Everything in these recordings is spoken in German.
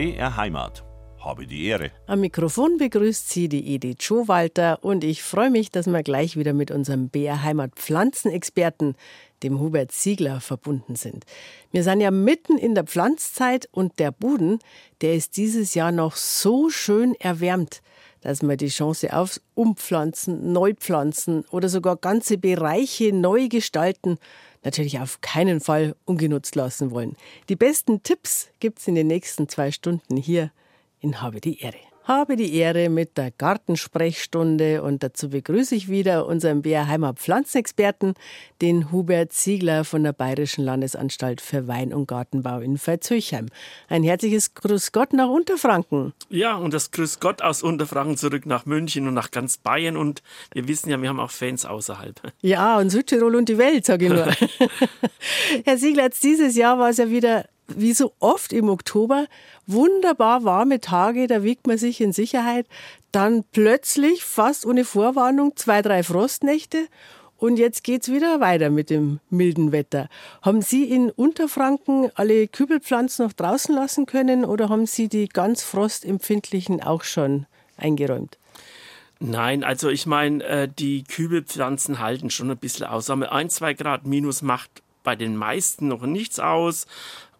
BR Heimat. Habe die Ehre. Am Mikrofon begrüßt Sie die Edith Schowalter und ich freue mich, dass wir gleich wieder mit unserem BR Heimat Pflanzenexperten, dem Hubert Ziegler, verbunden sind. Wir sind ja mitten in der Pflanzzeit und der Boden, der ist dieses Jahr noch so schön erwärmt, dass wir die Chance aufs Umpflanzen, Neupflanzen oder sogar ganze Bereiche neu gestalten natürlich auf keinen Fall ungenutzt lassen wollen. Die besten Tipps gibt's in den nächsten zwei Stunden hier in Habe die Ehre. Habe die Ehre mit der Gartensprechstunde und dazu begrüße ich wieder unseren BR Pflanzenexperten, den Hubert Ziegler von der Bayerischen Landesanstalt für Wein- und Gartenbau in Veitshöchheim. Ein herzliches Grüß Gott nach Unterfranken. Ja, und das Grüß Gott aus Unterfranken zurück nach München und nach ganz Bayern und wir wissen ja, wir haben auch Fans außerhalb. Ja, und Südtirol und die Welt, sage ich nur. Herr Ziegler, dieses Jahr war es ja wieder wie so oft im Oktober wunderbar warme Tage, da wiegt man sich in Sicherheit. Dann plötzlich, fast ohne Vorwarnung, zwei, drei Frostnächte. Und jetzt geht's wieder weiter mit dem milden Wetter. Haben Sie in Unterfranken alle Kübelpflanzen noch draußen lassen können oder haben Sie die ganz frostempfindlichen auch schon eingeräumt? Nein, also ich meine, äh, die Kübelpflanzen halten schon ein bisschen aus. Aber ein, zwei Grad minus macht bei den meisten noch nichts aus.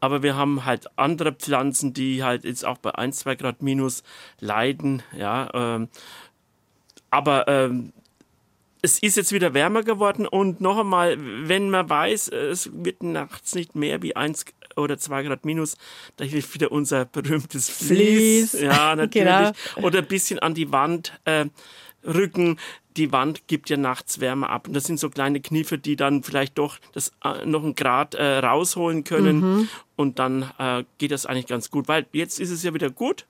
Aber wir haben halt andere Pflanzen, die halt jetzt auch bei 1, 2 Grad minus leiden. Ja, ähm, aber ähm, es ist jetzt wieder wärmer geworden und noch einmal, wenn man weiß, es wird nachts nicht mehr wie 1 oder 2 Grad minus, da hilft wieder unser berühmtes Vlies. Vlies. Ja, natürlich. genau. Oder ein bisschen an die Wand äh, rücken die Wand gibt ja nachts Wärme ab. Und das sind so kleine Kniffe, die dann vielleicht doch das äh, noch einen Grad äh, rausholen können. Mhm. Und dann äh, geht das eigentlich ganz gut. Weil jetzt ist es ja wieder gut.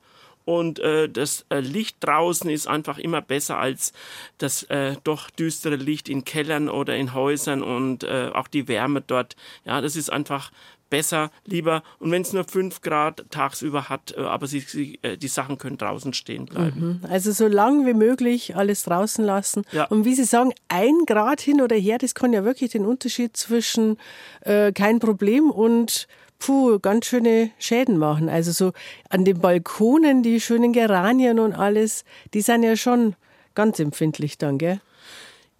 Und äh, das äh, Licht draußen ist einfach immer besser als das doch düstere Licht in Kellern oder in Häusern und auch die Wärme dort. Ja, das ist einfach besser, lieber. Und wenn es nur 5 Grad tagsüber hat, äh, aber sie, sie, äh, die Sachen können draußen stehen bleiben. Mhm. Also so lang wie möglich alles draußen lassen. Ja. Und wie Sie sagen, ein Grad hin oder her, das kann ja wirklich den Unterschied zwischen äh, kein Problem und puh, ganz schöne Schäden machen. Also so an den Balkonen, die schönen Geranien und alles, die sind ja schon ganz empfindlich dann, gell?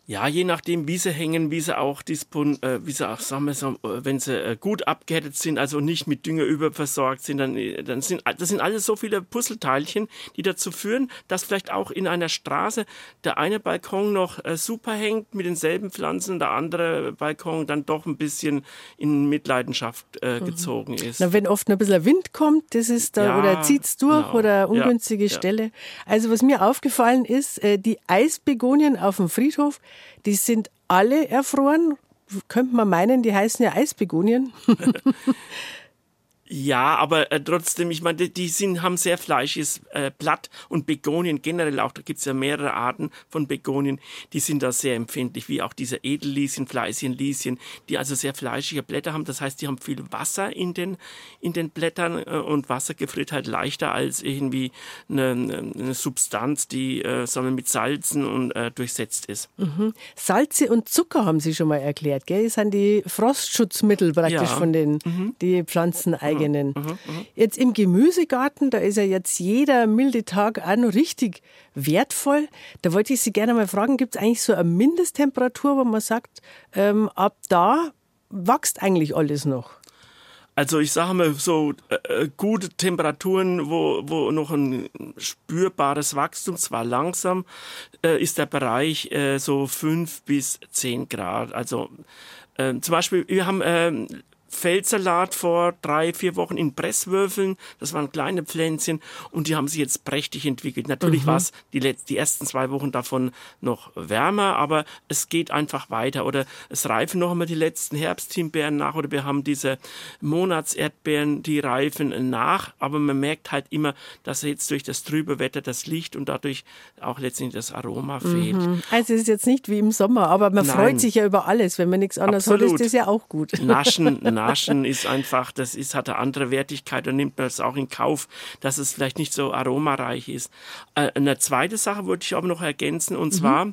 Ja, je nachdem, wie sie hängen, wie sie auch dispon, äh, wie sie auch sagen wir, so, äh, wenn sie äh, gut abgehärtet sind, also nicht mit Dünger überversorgt sind, dann, äh, dann sind das sind alles so viele Puzzleteilchen, die dazu führen, dass vielleicht auch in einer Straße der eine Balkon noch äh, super hängt mit denselben Pflanzen, der andere Balkon dann doch ein bisschen in Mitleidenschaft äh, mhm. gezogen ist. Na, wenn oft ein bisschen Wind kommt, das ist da, ja, oder zieht's durch genau. oder ungünstige ja, Stelle. Ja. Also was mir aufgefallen ist, die Eisbegonien auf dem Friedhof, die sind alle erfroren. Könnte man meinen, die heißen ja Eisbegonien. Ja, aber äh, trotzdem, ich meine, die sind, haben sehr fleischiges äh, Blatt und Begonien generell auch, da gibt's ja mehrere Arten von Begonien, die sind da sehr empfindlich, wie auch diese Edellieschen, Fleißchenlieschen, die also sehr fleischige Blätter haben. Das heißt, die haben viel Wasser in den, in den Blättern äh, und Wasser gefriert halt leichter als irgendwie eine, eine Substanz, die äh, sagen wir, mit Salzen und äh, durchsetzt ist. Mhm. Salze und Zucker haben Sie schon mal erklärt, gell? Das sind die Frostschutzmittel praktisch ja. von den mhm. die Pflanzen eigentlich eigenen. Mhm, mhm, jetzt im Gemüsegarten, da ist ja jetzt jeder milde Tag auch noch richtig wertvoll. Da wollte ich Sie gerne mal fragen, gibt es eigentlich so eine Mindesttemperatur, wo man sagt, ähm, ab da wächst eigentlich alles noch? Also ich sage mal so äh, äh, gute Temperaturen, wo, wo noch ein spürbares Wachstum, zwar langsam, äh, ist der Bereich äh, so fünf bis zehn Grad. Also äh, zum Beispiel, wir haben ähm, Feldsalat vor drei, vier Wochen in Presswürfeln. Das waren kleine Pflänzchen und die haben sich jetzt prächtig entwickelt. Natürlich mhm. war es die, die ersten zwei Wochen davon noch wärmer, aber es geht einfach weiter. Oder es reifen noch einmal die letzten Herbsthimbeeren nach oder wir haben diese Monatserdbeeren, die reifen nach. Aber man merkt halt immer, dass jetzt durch das trübe Wetter das Licht und dadurch auch letztendlich das Aroma fehlt. Mhm. Also es ist jetzt nicht wie im Sommer, aber man Nein. freut sich ja über alles. Wenn man nichts anderes Absolut. hat, ist das ja auch gut. Naschen, Naschen ist einfach, das ist, hat eine andere Wertigkeit und nimmt man es auch in Kauf, dass es vielleicht nicht so aromareich ist. Äh, eine zweite Sache wollte ich aber noch ergänzen und mhm. zwar,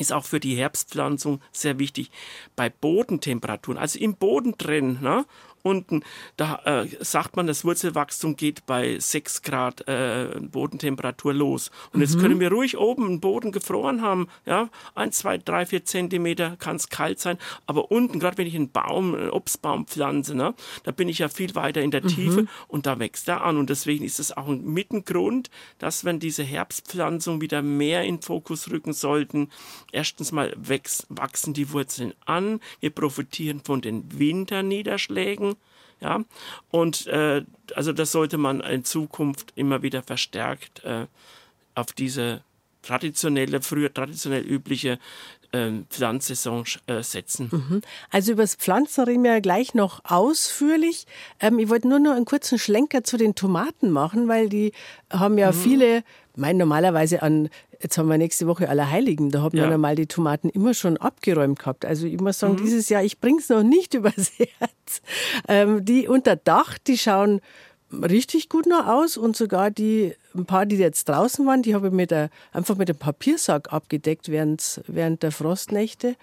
ist auch für die Herbstpflanzung sehr wichtig bei Bodentemperaturen, also im Boden drin. Ne? Unten, da äh, sagt man, das Wurzelwachstum geht bei 6 Grad äh, Bodentemperatur los. Und jetzt mhm. können wir ruhig oben einen Boden gefroren haben, ja, 1, 2, 3, 4 Zentimeter kann es kalt sein, aber unten, gerade wenn ich einen Baum, einen Obstbaum pflanze, ne, da bin ich ja viel weiter in der mhm. Tiefe und da wächst er an und deswegen ist es auch ein Mittengrund, dass wenn diese Herbstpflanzung wieder mehr in Fokus rücken sollten, erstens mal wächst, wachsen die Wurzeln an, wir profitieren von den Winterniederschlägen, ja, und äh, also das sollte man in Zukunft immer wieder verstärkt äh, auf diese traditionelle, früher traditionell übliche äh, Pflanzsaison äh, setzen. Mhm. Also über das Pflanzen reden wir ja gleich noch ausführlich. Ähm, ich wollte nur noch einen kurzen Schlenker zu den Tomaten machen, weil die haben ja mhm. viele, mein normalerweise an Jetzt haben wir nächste Woche Allerheiligen. Da haben ja. wir normal die Tomaten immer schon abgeräumt gehabt. Also ich muss sagen, mhm. dieses Jahr, ich bring's noch nicht übers Herz. Ähm, die unter Dach, die schauen richtig gut noch aus und sogar die, ein paar, die jetzt draußen waren, die habe ich mit der, einfach mit dem Papiersack abgedeckt während, während der Frostnächte.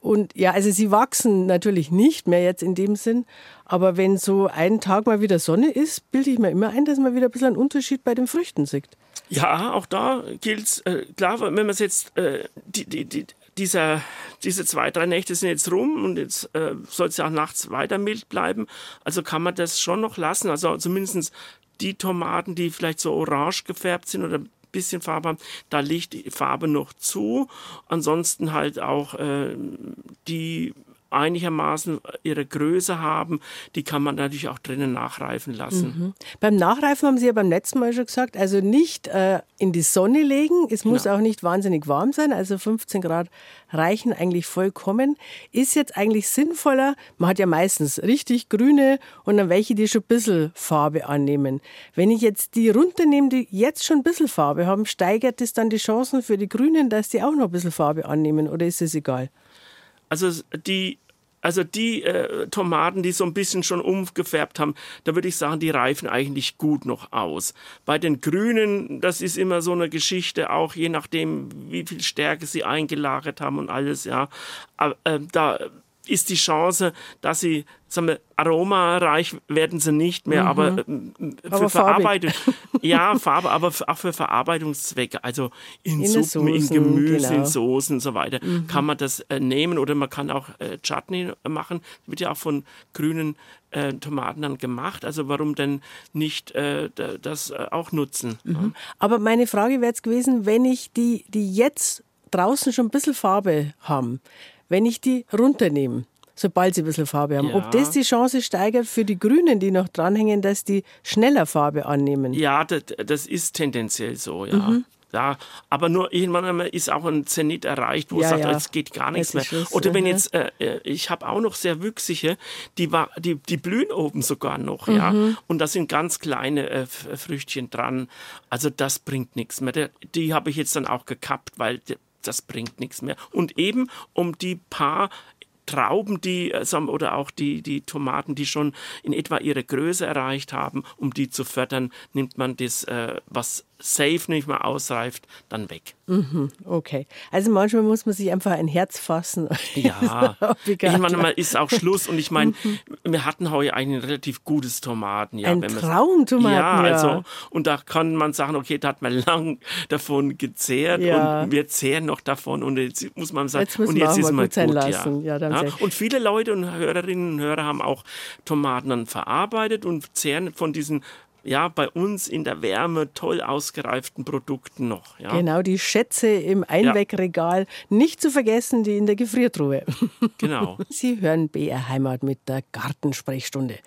Und ja, also sie wachsen natürlich nicht mehr jetzt in dem Sinn, aber wenn so ein Tag mal wieder Sonne ist, bilde ich mir immer ein, dass man wieder ein bisschen einen Unterschied bei den Früchten sieht. Ja, auch da gilt äh, klar, wenn man es jetzt, äh, die, die, die, dieser, diese zwei, drei Nächte sind jetzt rum und jetzt äh, soll es ja auch nachts weiter mild bleiben. Also kann man das schon noch lassen. Also zumindest die Tomaten, die vielleicht so orange gefärbt sind oder ein bisschen Farbe haben, da liegt die Farbe noch zu. Ansonsten halt auch äh, die einigermaßen ihre Größe haben, die kann man natürlich auch drinnen nachreifen lassen. Mhm. Beim Nachreifen haben Sie ja beim letzten Mal schon gesagt, also nicht äh, in die Sonne legen, es muss ja. auch nicht wahnsinnig warm sein, also 15 Grad reichen eigentlich vollkommen. Ist jetzt eigentlich sinnvoller, man hat ja meistens richtig grüne und dann welche, die schon ein bisschen Farbe annehmen. Wenn ich jetzt die runternehme, die jetzt schon ein bisschen Farbe haben, steigert es dann die Chancen für die Grünen, dass die auch noch ein bisschen Farbe annehmen oder ist es egal? Also die also die äh, Tomaten, die so ein bisschen schon umgefärbt haben, da würde ich sagen, die reifen eigentlich gut noch aus. Bei den Grünen, das ist immer so eine Geschichte, auch je nachdem, wie viel Stärke sie eingelagert haben und alles, ja. Aber, äh, da ist die Chance, dass sie sagen wir, aromareich werden sie nicht mehr, mhm. aber, äh, für aber Verarbeitung, ja, Farbe, aber auch für Verarbeitungszwecke, also in, in Suppen, Soßen, in Gemüse, genau. in Soßen und so weiter, mhm. kann man das äh, nehmen oder man kann auch äh, Chutney machen. Das wird ja auch von grünen äh, Tomaten dann gemacht. Also warum denn nicht äh, das äh, auch nutzen? Mhm. Aber meine Frage wäre jetzt gewesen, wenn ich die, die jetzt draußen schon ein bisschen Farbe haben, wenn ich die runternehme, sobald sie ein bisschen Farbe haben. Ja. Ob das die Chance steigert für die Grünen, die noch dranhängen, dass die schneller Farbe annehmen? Ja, das, das ist tendenziell so, ja. Mhm. Ja, aber nur irgendwann ist auch ein Zenit erreicht, wo ja, sagt, ja. es geht gar nichts mehr. Schluss, Oder wenn jetzt, äh, äh, ich habe auch noch sehr wüchsige, die, war, die, die blühen oben sogar noch, mhm. ja. Und da sind ganz kleine äh, Früchtchen dran. Also das bringt nichts mehr. Die habe ich jetzt dann auch gekappt, weil das bringt nichts mehr. Und eben um die paar Trauben, die äh, oder auch die, die Tomaten, die schon in etwa ihre Größe erreicht haben, um die zu fördern, nimmt man das, äh, was safe nicht mehr ausreift, dann weg. Mhm, okay. Also manchmal muss man sich einfach ein Herz fassen. Ja, ich meine, mal ist auch Schluss. Und ich meine, mhm. wir hatten heute eigentlich ein relativ gutes Tomaten. Ja, ein Traumtomaten, ja, ja. Also, und da kann man sagen, okay, da hat man lang davon gezehrt ja. und wir zehren noch davon. Und jetzt muss man sagen, jetzt und jetzt ist man gut, gut lassen. Ja. Ja, und viele Leute und Hörerinnen und Hörer haben auch Tomaten dann verarbeitet und zehren von diesen ja, bei uns in der Wärme toll ausgereiften Produkten noch. Ja. Genau, die Schätze im Einwegregal, ja. nicht zu vergessen, die in der Gefriertruhe. Genau. Sie hören BR Heimat mit der Gartensprechstunde.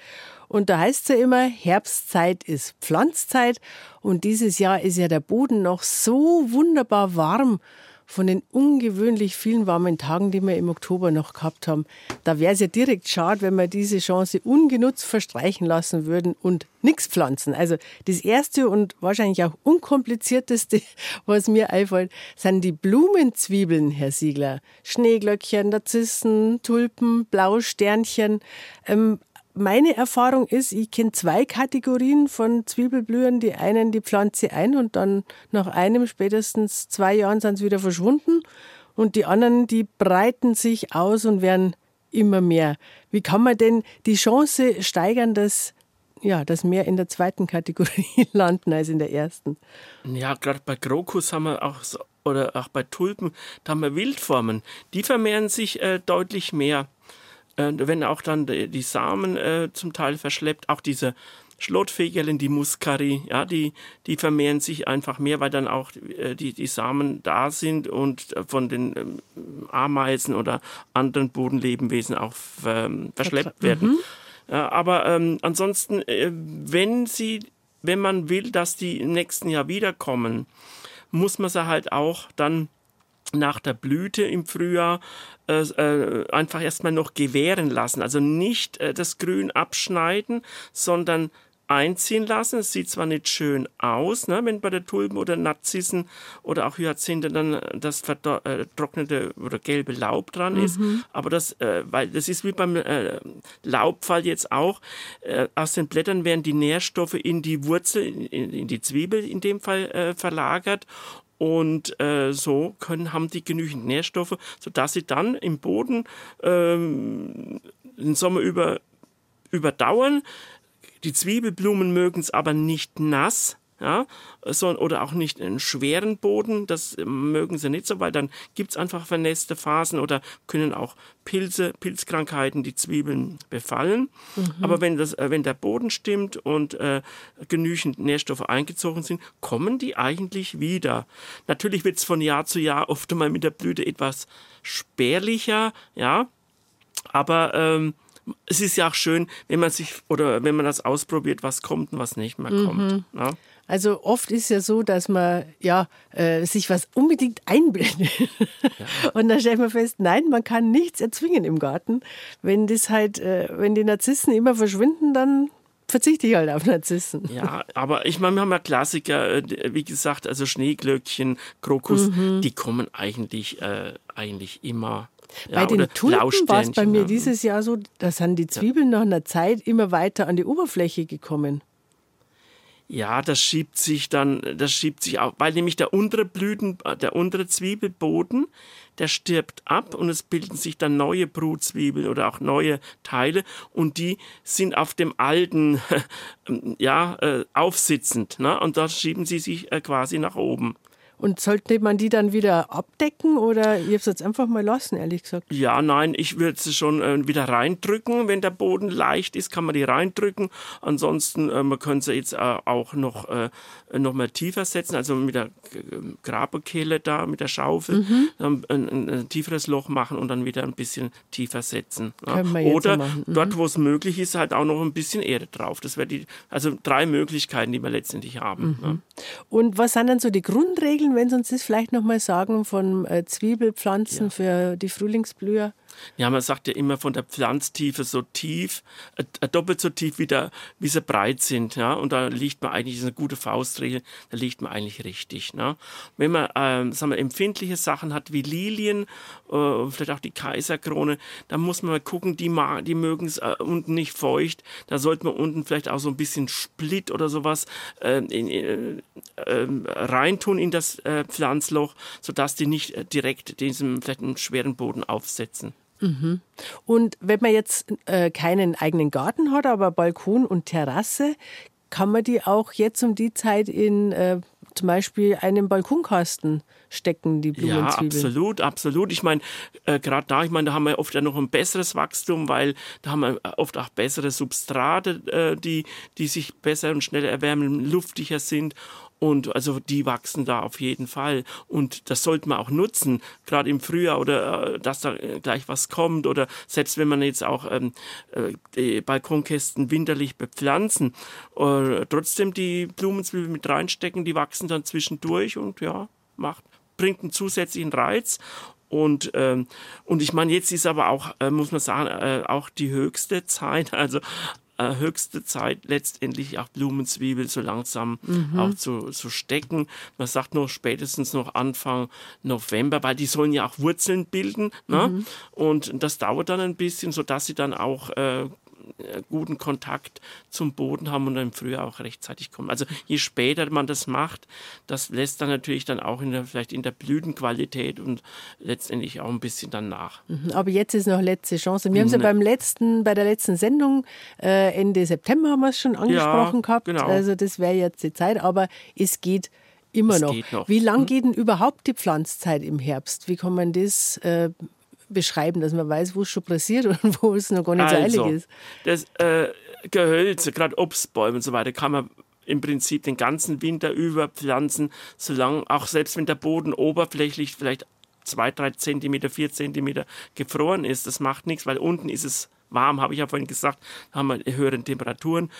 Und da heißt es ja immer, Herbstzeit ist Pflanzzeit. Und dieses Jahr ist ja der Boden noch so wunderbar warm von den ungewöhnlich vielen warmen Tagen, die wir im Oktober noch gehabt haben. Da wäre es ja direkt schade, wenn wir diese Chance ungenutzt verstreichen lassen würden und nichts pflanzen. Also das erste und wahrscheinlich auch unkomplizierteste, was mir einfällt, sind die Blumenzwiebeln, Herr Siegler. Schneeglöckchen, Narzissen, Tulpen, Blausternchen. Ähm, meine Erfahrung ist, ich kenne zwei Kategorien von Zwiebelblühen. Die einen, die pflanze ein und dann nach einem, spätestens zwei Jahren sind sie wieder verschwunden. Und die anderen, die breiten sich aus und werden immer mehr. Wie kann man denn die Chance steigern, dass ja, dass mehr in der zweiten Kategorie landen als in der ersten. Ja, gerade bei Krokus haben wir auch oder auch bei Tulpen, da haben wir Wildformen. Die vermehren sich äh, deutlich mehr. Äh, wenn auch dann die, die Samen äh, zum Teil verschleppt, auch diese Schlottfegeln, die Muscari, ja, die, die vermehren sich einfach mehr, weil dann auch äh, die, die Samen da sind und äh, von den ähm, Ameisen oder anderen Bodenlebewesen auch ähm, verschleppt werden. Mhm. Ja, aber ähm, ansonsten, äh, wenn sie, wenn man will, dass die im nächsten Jahr wiederkommen, muss man sie halt auch dann nach der Blüte im Frühjahr äh, äh, einfach erstmal noch gewähren lassen. Also nicht äh, das Grün abschneiden, sondern einziehen lassen. Es sieht zwar nicht schön aus, ne, wenn bei der Tulpen oder Narzissen oder auch Hyazinthe dann das vertrocknete äh, oder gelbe Laub dran ist, mhm. aber das, äh, weil das ist wie beim äh, Laubfall jetzt auch, äh, aus den Blättern werden die Nährstoffe in die Wurzel, in, in die Zwiebel in dem Fall äh, verlagert und äh, so können, haben die genügend Nährstoffe, sodass sie dann im Boden ähm, den Sommer über überdauern. Die Zwiebelblumen mögen es aber nicht nass, ja, sondern, oder auch nicht einen schweren Boden, das mögen sie nicht so, weil dann gibt es einfach vernässte Phasen oder können auch Pilze, Pilzkrankheiten die Zwiebeln befallen. Mhm. Aber wenn, das, äh, wenn der Boden stimmt und äh, genügend Nährstoffe eingezogen sind, kommen die eigentlich wieder. Natürlich wird es von Jahr zu Jahr oft einmal mit der Blüte etwas spärlicher, ja, aber ähm, es ist ja auch schön, wenn man sich oder wenn man das ausprobiert, was kommt und was nicht mehr kommt. Mhm. Ja? Also oft ist ja so, dass man ja äh, sich was unbedingt einbildet. Ja. Und dann stellt man fest, nein, man kann nichts erzwingen im Garten. Wenn das halt, äh, wenn die Narzissen immer verschwinden, dann verzichte ich halt auf Narzissen. Ja, aber ich meine, wir haben ja Klassiker, äh, wie gesagt, also Schneeglöckchen, Krokus, mhm. die kommen eigentlich, äh, eigentlich immer. Bei ja, den Tulpen war es bei mir ja. dieses Jahr so, da sind die Zwiebeln nach einer Zeit immer weiter an die Oberfläche gekommen. Ja, das schiebt sich dann, das schiebt sich auch, weil nämlich der untere Blüten, der untere Zwiebelboden, der stirbt ab und es bilden sich dann neue Brutzwiebeln oder auch neue Teile und die sind auf dem alten, ja, äh, aufsitzend, ne? Und da schieben sie sich äh, quasi nach oben. Und sollte man die dann wieder abdecken oder ihr habt es jetzt einfach mal lassen, ehrlich gesagt? Ja, nein, ich würde sie schon äh, wieder reindrücken. Wenn der Boden leicht ist, kann man die reindrücken. Ansonsten, äh, man könnte sie jetzt äh, auch noch, äh, noch mal tiefer setzen, also mit der Grabekehle da, mit der Schaufel, mhm. ein, ein, ein, tieferes Loch machen und dann wieder ein bisschen tiefer setzen. Ja. Oder mhm. dort, wo es möglich ist, halt auch noch ein bisschen Erde drauf. Das wäre die, also drei Möglichkeiten, die wir letztendlich haben. Mhm. Ja. Und was sind dann so die Grundregeln? Regeln, wenn Sie uns das vielleicht noch mal sagen, von äh, Zwiebelpflanzen ja. für die Frühlingsblüher? Ja, man sagt ja immer von der Pflanztiefe so tief, äh, doppelt so tief, wie, der, wie sie breit sind. Ja? Und da liegt man eigentlich, das ist eine gute Faustregel, da liegt man eigentlich richtig. Ne? Wenn man ähm, sagen wir, empfindliche Sachen hat wie Lilien, äh, vielleicht auch die Kaiserkrone, dann muss man mal gucken, die, die mögen es äh, unten nicht feucht. Da sollte man unten vielleicht auch so ein bisschen Split oder sowas äh, in, äh, ähm, reintun in das äh, Pflanzloch, sodass die nicht äh, direkt diesem vielleicht einen schweren Boden aufsetzen. Mhm. Und wenn man jetzt äh, keinen eigenen Garten hat, aber Balkon und Terrasse, kann man die auch jetzt um die Zeit in äh, zum Beispiel einen Balkonkasten stecken, die Blumenzwiebeln. Ja, absolut, absolut. Ich meine, äh, gerade da, ich meine, da haben wir oft ja noch ein besseres Wachstum, weil da haben wir oft auch bessere Substrate, äh, die, die sich besser und schneller erwärmen, luftiger sind. Und also die wachsen da auf jeden Fall. Und das sollte man auch nutzen, gerade im Frühjahr oder äh, dass da äh, gleich was kommt. Oder selbst wenn man jetzt auch ähm, äh, die Balkonkästen winterlich bepflanzen, äh, trotzdem die Blumenzwiebeln mit reinstecken, die wachsen dann zwischendurch und ja, macht, bringt einen zusätzlichen Reiz. Und, ähm, und ich meine, jetzt ist aber auch, äh, muss man sagen, äh, auch die höchste Zeit. Also äh, höchste Zeit, letztendlich auch Blumenzwiebel so langsam mhm. auch zu, zu stecken. Man sagt noch spätestens noch Anfang November, weil die sollen ja auch Wurzeln bilden. Ne? Mhm. Und das dauert dann ein bisschen, sodass sie dann auch äh, äh, guten Kontakt zum Boden haben und dann im Frühjahr auch rechtzeitig kommen. Also je später man das macht, das lässt dann natürlich dann auch in der, vielleicht in der Blütenqualität und letztendlich auch ein bisschen dann nach. Mhm, aber jetzt ist noch letzte Chance. Wir haben es ja beim letzten, bei der letzten Sendung äh, Ende September haben wir es schon angesprochen ja, gehabt. Genau. Also das wäre jetzt die Zeit, aber es geht immer noch. noch. Wie lang hm? geht denn überhaupt die Pflanzzeit im Herbst? Wie kann man das äh, beschreiben, dass man weiß, wo es schon passiert und wo es noch gar nicht also, so eilig ist? Das äh, Gehölze, gerade Obstbäume und so weiter, kann man im Prinzip den ganzen Winter über pflanzen, solange auch selbst wenn der Boden oberflächlich vielleicht zwei, drei Zentimeter, vier Zentimeter gefroren ist, das macht nichts, weil unten ist es warm, habe ich ja vorhin gesagt, haben wir höhere Temperaturen.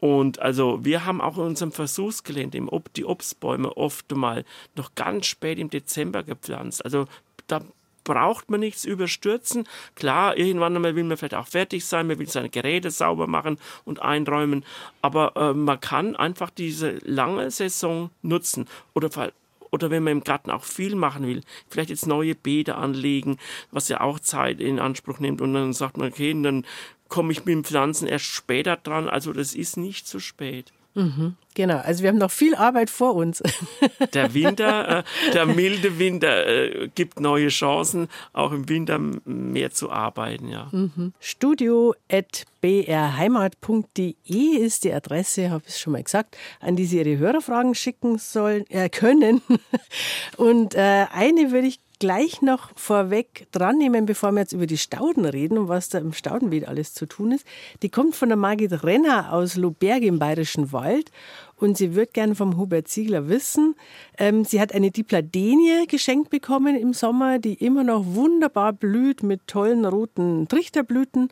Und also wir haben auch in unserem Versuchsgelände im Ob die Obstbäume oft mal noch ganz spät im Dezember gepflanzt. Also da braucht man nichts überstürzen. Klar, irgendwann einmal will man vielleicht auch fertig sein, man will seine Geräte sauber machen und einräumen, aber äh, man kann einfach diese lange Saison nutzen oder oder wenn man im Garten auch viel machen will, vielleicht jetzt neue Beete anlegen, was ja auch Zeit in Anspruch nimmt und dann sagt man, okay, dann komme ich mit dem Pflanzen erst später dran, also das ist nicht zu spät. Mhm, genau, also wir haben noch viel Arbeit vor uns. Der Winter, äh, der milde Winter äh, gibt neue Chancen, auch im Winter mehr zu arbeiten. Ja. Mhm. Studio.brheimat.de ist die Adresse, habe ich schon mal gesagt, an die Sie Ihre Hörerfragen schicken sollen, äh, können. Und äh, eine würde ich gleich noch vorweg dran nehmen, bevor wir jetzt über die Stauden reden und was da im Staudenbeet alles zu tun ist. Die kommt von der Margit Renner aus Loberg im Bayerischen Wald und sie wird gern vom Hubert Ziegler wissen. Ähm, sie hat eine Dipladenie geschenkt bekommen im Sommer, die immer noch wunderbar blüht mit tollen roten Trichterblüten.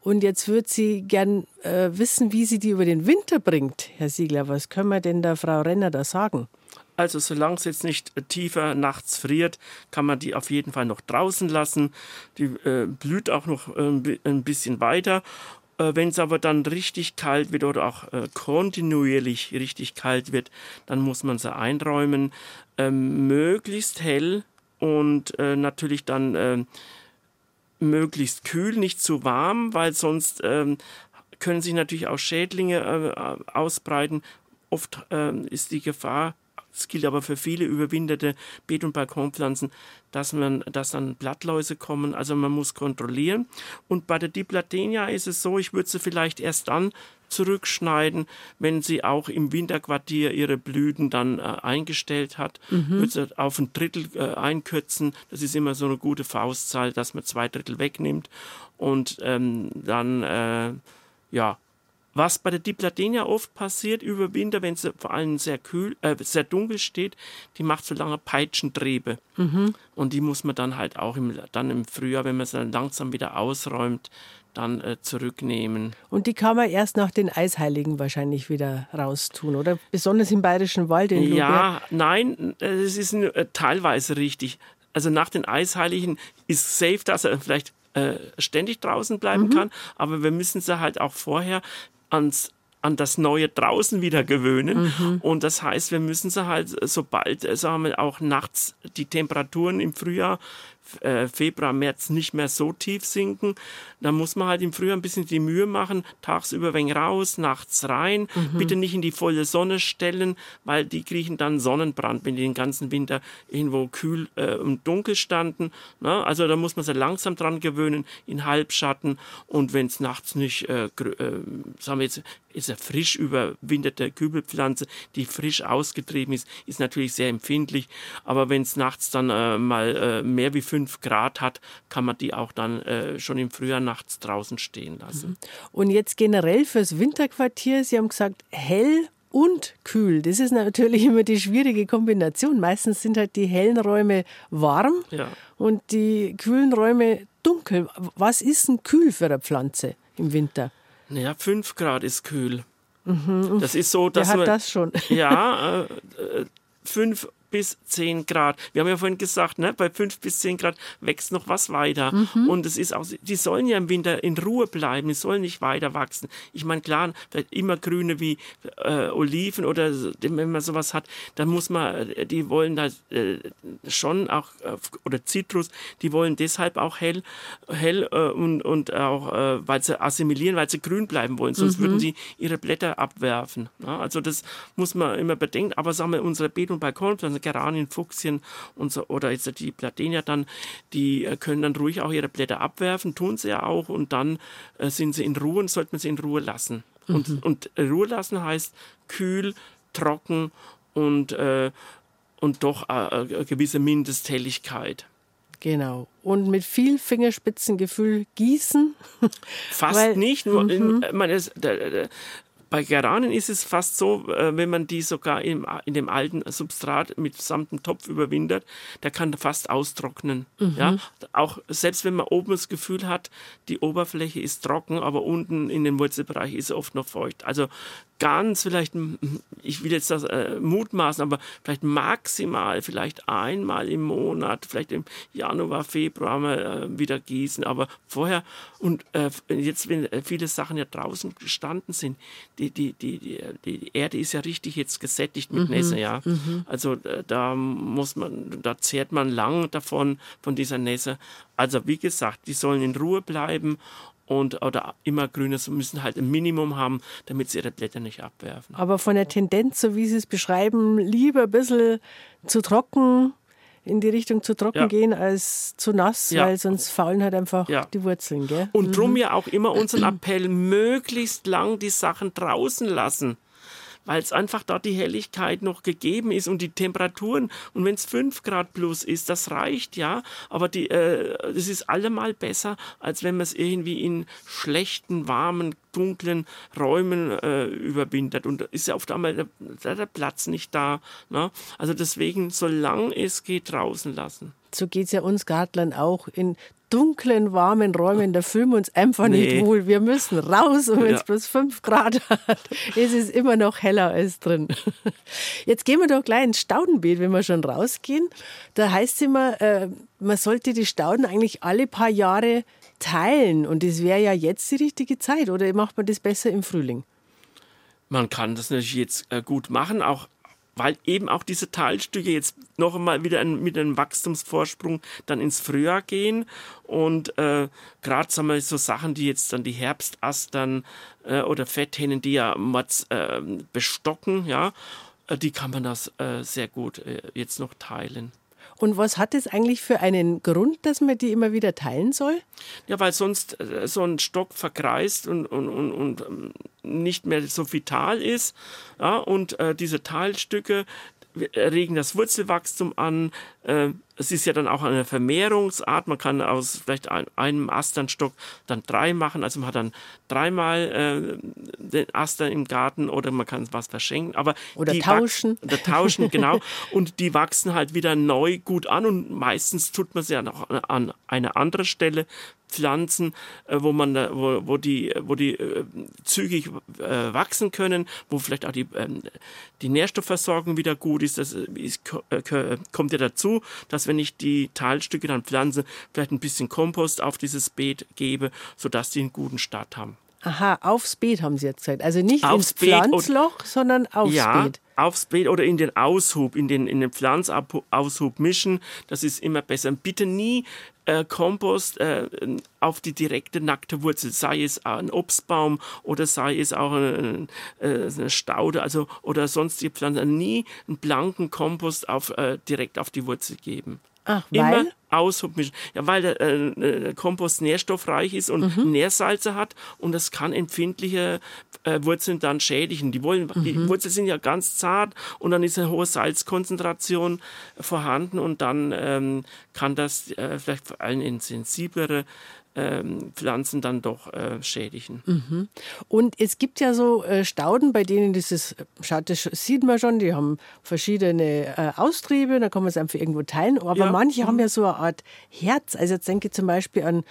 Und jetzt wird sie gern äh, wissen, wie sie die über den Winter bringt. Herr Siegler, was können wir denn der Frau Renner da sagen? Also solange es jetzt nicht tiefer nachts friert, kann man die auf jeden Fall noch draußen lassen. Die äh, blüht auch noch äh, ein bisschen weiter. Äh, Wenn es aber dann richtig kalt wird oder auch äh, kontinuierlich richtig kalt wird, dann muss man sie einräumen. Ähm, möglichst hell und äh, natürlich dann ähm, möglichst kühl, nicht zu warm, weil sonst ähm, können sich natürlich auch Schädlinge äh, ausbreiten. Oft ähm, ist die Gefahr das gilt aber für viele überwinterte Beet- und Balkonpflanzen, dass, man, dass dann Blattläuse kommen. Also man muss kontrollieren. Und bei der Dipladenia ist es so, ich würde sie vielleicht erst dann zurückschneiden, wenn sie auch im Winterquartier ihre Blüten dann äh, eingestellt hat. Mhm. Würde sie auf ein Drittel äh, einkürzen. Das ist immer so eine gute Faustzahl, dass man zwei Drittel wegnimmt. Und ähm, dann, äh, ja, was bei der Dipladenia oft passiert über Winter, wenn sie vor allem sehr kühl, äh, sehr dunkel steht, die macht so lange Peitschentriebe. Mhm. Und die muss man dann halt auch im, dann im Frühjahr, wenn man sie dann langsam wieder ausräumt, dann äh, zurücknehmen. Und die kann man erst nach den Eisheiligen wahrscheinlich wieder raustun, oder? Besonders im Bayerischen Wald in Luberg. Ja, nein, es ist äh, teilweise richtig. Also nach den Eisheiligen ist safe, dass er vielleicht äh, ständig draußen bleiben mhm. kann, aber wir müssen sie halt auch vorher ans an das Neue draußen wieder gewöhnen. Mhm. Und das heißt, wir müssen sie halt, sobald sagen wir, auch nachts die Temperaturen im Frühjahr äh, Februar, März nicht mehr so tief sinken. Da muss man halt im Frühjahr ein bisschen die Mühe machen, tagsüber wenig raus, nachts rein. Mhm. Bitte nicht in die volle Sonne stellen, weil die kriegen dann Sonnenbrand, wenn die den ganzen Winter irgendwo kühl äh, und dunkel standen. Na, ne? also da muss man sich langsam dran gewöhnen, in Halbschatten. Und wenn es nachts nicht, äh, äh, sagen wir jetzt, ist eine frisch überwinterte Kübelpflanze, die frisch ausgetrieben ist, ist natürlich sehr empfindlich. Aber wenn es nachts dann äh, mal mehr wie fünf Grad hat, kann man die auch dann äh, schon im Frühjahr nachts draußen stehen lassen. Mhm. Und jetzt generell fürs Winterquartier, Sie haben gesagt, hell und kühl. Das ist natürlich immer die schwierige Kombination. Meistens sind halt die hellen Räume warm ja. und die kühlen Räume dunkel. Was ist denn kühl für eine Pflanze im Winter? Naja, 5 Grad ist kühl. Mhm. Das ist so, dass Wer hat man, das schon? Ja, 5 äh, bis zehn Grad. Wir haben ja vorhin gesagt, ne, bei fünf bis zehn Grad wächst noch was weiter. Mhm. Und es ist auch, die sollen ja im Winter in Ruhe bleiben, die sollen nicht weiter wachsen. Ich meine, klar, vielleicht immer grüne wie äh, Oliven oder wenn man sowas hat, dann muss man, äh, die wollen da äh, schon auch, äh, oder Zitrus, die wollen deshalb auch hell, hell äh, und, und auch, weil sie assimilieren, weil sie grün bleiben wollen, sonst mhm. würden sie ihre Blätter abwerfen. Ja, also das muss man immer bedenken. Aber sagen wir, unsere Beet- und Balkonpflanzen, Geranien, Fuchsien und so, oder jetzt die Platenia dann, die können dann ruhig auch ihre Blätter abwerfen, tun sie ja auch und dann sind sie in Ruhe und sollte man sie in Ruhe lassen. Und, mhm. und Ruhe lassen heißt kühl, trocken und, äh, und doch eine äh, gewisse Mindesthelligkeit. Genau. Und mit viel Fingerspitzengefühl gießen? Fast Weil, nicht. Nur in, mhm. man ist, bei Geranien ist es fast so, äh, wenn man die sogar im, in dem alten Substrat mit samtem Topf überwintert, der kann fast austrocknen. Mhm. Ja? Auch selbst wenn man oben das Gefühl hat, die Oberfläche ist trocken, aber unten in dem Wurzelbereich ist es oft noch feucht. Also ganz vielleicht, ich will jetzt das äh, mutmaßen, aber vielleicht maximal, vielleicht einmal im Monat, vielleicht im Januar, Februar mal äh, wieder gießen. Aber vorher und äh, jetzt, wenn äh, viele Sachen ja draußen gestanden sind, die, die, die, die, Erde ist ja richtig jetzt gesättigt mit mhm. Nässe, ja. Mhm. Also äh, da muss man, da zehrt man lang davon, von dieser Nässe. Also wie gesagt, die sollen in Ruhe bleiben und oder immer grüne müssen halt ein Minimum haben, damit sie ihre Blätter nicht abwerfen. Aber von der Tendenz, so wie Sie es beschreiben, lieber ein bisschen zu trocken, in die Richtung zu trocken ja. gehen als zu nass, ja. weil sonst faulen halt einfach ja. die Wurzeln. Gell? Und mhm. drum ja auch immer unseren Appell, möglichst lang die Sachen draußen lassen weil es einfach dort die Helligkeit noch gegeben ist und die Temperaturen. Und wenn es 5 Grad plus ist, das reicht ja, aber die, äh, das ist allemal besser, als wenn man es irgendwie in schlechten, warmen, dunklen Räumen äh, überwintert. Und ist ja oft einmal der, der Platz nicht da. Ne? Also deswegen, solange es geht, draußen lassen. So geht es ja uns Gartlern auch. In dunklen, warmen Räumen, da fühlen wir uns einfach nee. nicht wohl. Wir müssen raus und wenn es ja. bloß fünf Grad hat, ist es immer noch heller als drin. Jetzt gehen wir doch gleich ins Staudenbeet, wenn wir schon rausgehen. Da heißt es immer, äh, man sollte die Stauden eigentlich alle paar Jahre teilen. Und das wäre ja jetzt die richtige Zeit. Oder macht man das besser im Frühling? Man kann das natürlich jetzt äh, gut machen, auch weil eben auch diese Teilstücke jetzt noch einmal wieder mit einem Wachstumsvorsprung dann ins Frühjahr gehen und äh, gerade sagen wir so Sachen, die jetzt dann die Herbstastern äh, oder Fetthennen, die ja Mords, äh, bestocken, ja, äh, die kann man das äh, sehr gut äh, jetzt noch teilen. Und was hat es eigentlich für einen Grund, dass man die immer wieder teilen soll? Ja, weil sonst äh, so ein Stock verkreist und, und, und, und ähm, nicht mehr so vital ist. Ja, und äh, diese Teilstücke regen das Wurzelwachstum an, äh, es ist ja dann auch eine Vermehrungsart. Man kann aus vielleicht einem Asternstock dann drei machen. Also man hat dann dreimal äh, den Astern im Garten oder man kann was verschenken. Aber oder tauschen. Oder tauschen, genau. und die wachsen halt wieder neu gut an und meistens tut man sie ja noch an eine andere Stelle Pflanzen, äh, wo man, wo, wo die, wo die äh, zügig äh, wachsen können, wo vielleicht auch die, ähm, die Nährstoffversorgung wieder gut ist. Das ist, kommt ja dazu, dass wenn ich die Teilstücke dann pflanze, vielleicht ein bisschen Kompost auf dieses Beet gebe, sodass die einen guten Start haben. Aha, aufs Beet haben Sie jetzt gesagt. Also nicht aufs ins Pflanzloch, und, sondern aufs ja, Beet. Aufs Beet oder in den Aushub, in den, in den Pflanzaushub mischen. Das ist immer besser. Bitte nie äh, Kompost äh, auf die direkte nackte Wurzel, sei es ein Obstbaum oder sei es auch eine, äh, eine Staude, also oder sonstige Pflanzen, nie einen blanken Kompost auf, äh, direkt auf die Wurzel geben. Ach, weil? Immer aushubmischen. Ja, weil der, äh, der, Kompost nährstoffreich ist und mhm. Nährsalze hat und das kann empfindliche äh, Wurzeln dann schädigen. Die, wollen, mhm. die Wurzeln sind ja ganz zart und dann ist eine hohe Salzkonzentration vorhanden und dann ähm, kann das äh, vielleicht vor allem in sensiblere ähm, Pflanzen dann doch äh, schädigen. Mhm. Und es gibt ja so äh, Stauden, bei denen dieses, schaut, das sieht man schon, die haben verschiedene äh, Austriebe, da kann man es einfach irgendwo teilen. Aber ja. manche mhm. haben ja so eine Art Herz. Also jetzt denke ich zum Beispiel an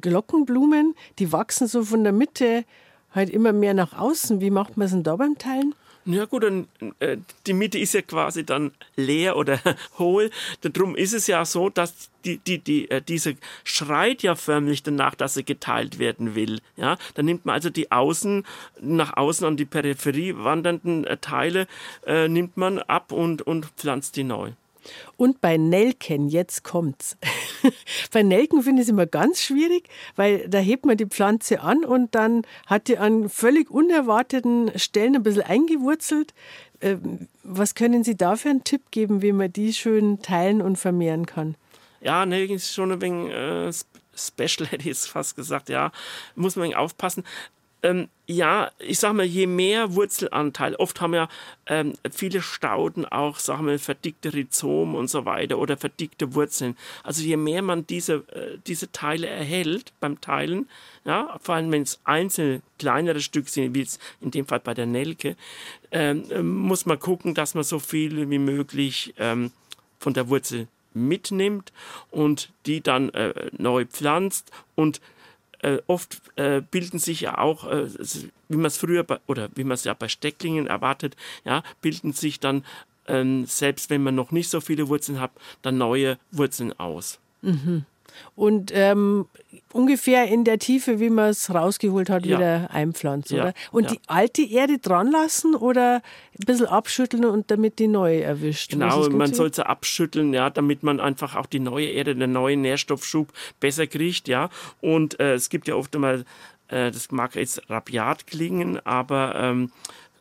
Glockenblumen, die wachsen so von der Mitte halt immer mehr nach außen. Wie macht man es denn da beim Teilen? Ja gut, und, äh, die Mitte ist ja quasi dann leer oder hohl. Darum ist es ja so, dass die, die, die, äh, diese schreit ja förmlich danach, dass sie geteilt werden will. Ja, dann nimmt man also die außen, nach außen an die Peripherie wandernden äh, Teile, äh, nimmt man ab und, und pflanzt die neu. Und bei Nelken, jetzt kommt's. bei Nelken finde ich es immer ganz schwierig, weil da hebt man die Pflanze an und dann hat die an völlig unerwarteten Stellen ein bisschen eingewurzelt. Ähm, was können Sie da für einen Tipp geben, wie man die schön teilen und vermehren kann? Ja, Nelken ist schon ein wenig äh, special, hätte ich jetzt fast gesagt, ja. Muss man aufpassen. Ähm, ja, ich sag mal, je mehr Wurzelanteil, oft haben ja ähm, viele Stauden auch, sag mal, verdickte Rhizom und so weiter oder verdickte Wurzeln. Also je mehr man diese, äh, diese Teile erhält beim Teilen, ja, vor allem wenn es einzelne kleinere Stücke sind, wie es in dem Fall bei der Nelke, ähm, muss man gucken, dass man so viel wie möglich ähm, von der Wurzel mitnimmt und die dann äh, neu pflanzt und äh, oft äh, bilden sich ja auch, äh, wie man es früher bei, oder wie man es ja bei Stecklingen erwartet, ja, bilden sich dann ähm, selbst wenn man noch nicht so viele Wurzeln hat, dann neue Wurzeln aus. Mhm und ähm, ungefähr in der Tiefe, wie man es rausgeholt hat, ja. wieder einpflanzen, ja. oder? Und ja. die alte Erde dran lassen oder ein bisschen abschütteln und damit die neue erwischt? Genau, man soll sie abschütteln, ja, damit man einfach auch die neue Erde, den neuen Nährstoffschub besser kriegt, ja. Und äh, es gibt ja oft einmal, äh, das mag jetzt rabiat klingen, aber ähm,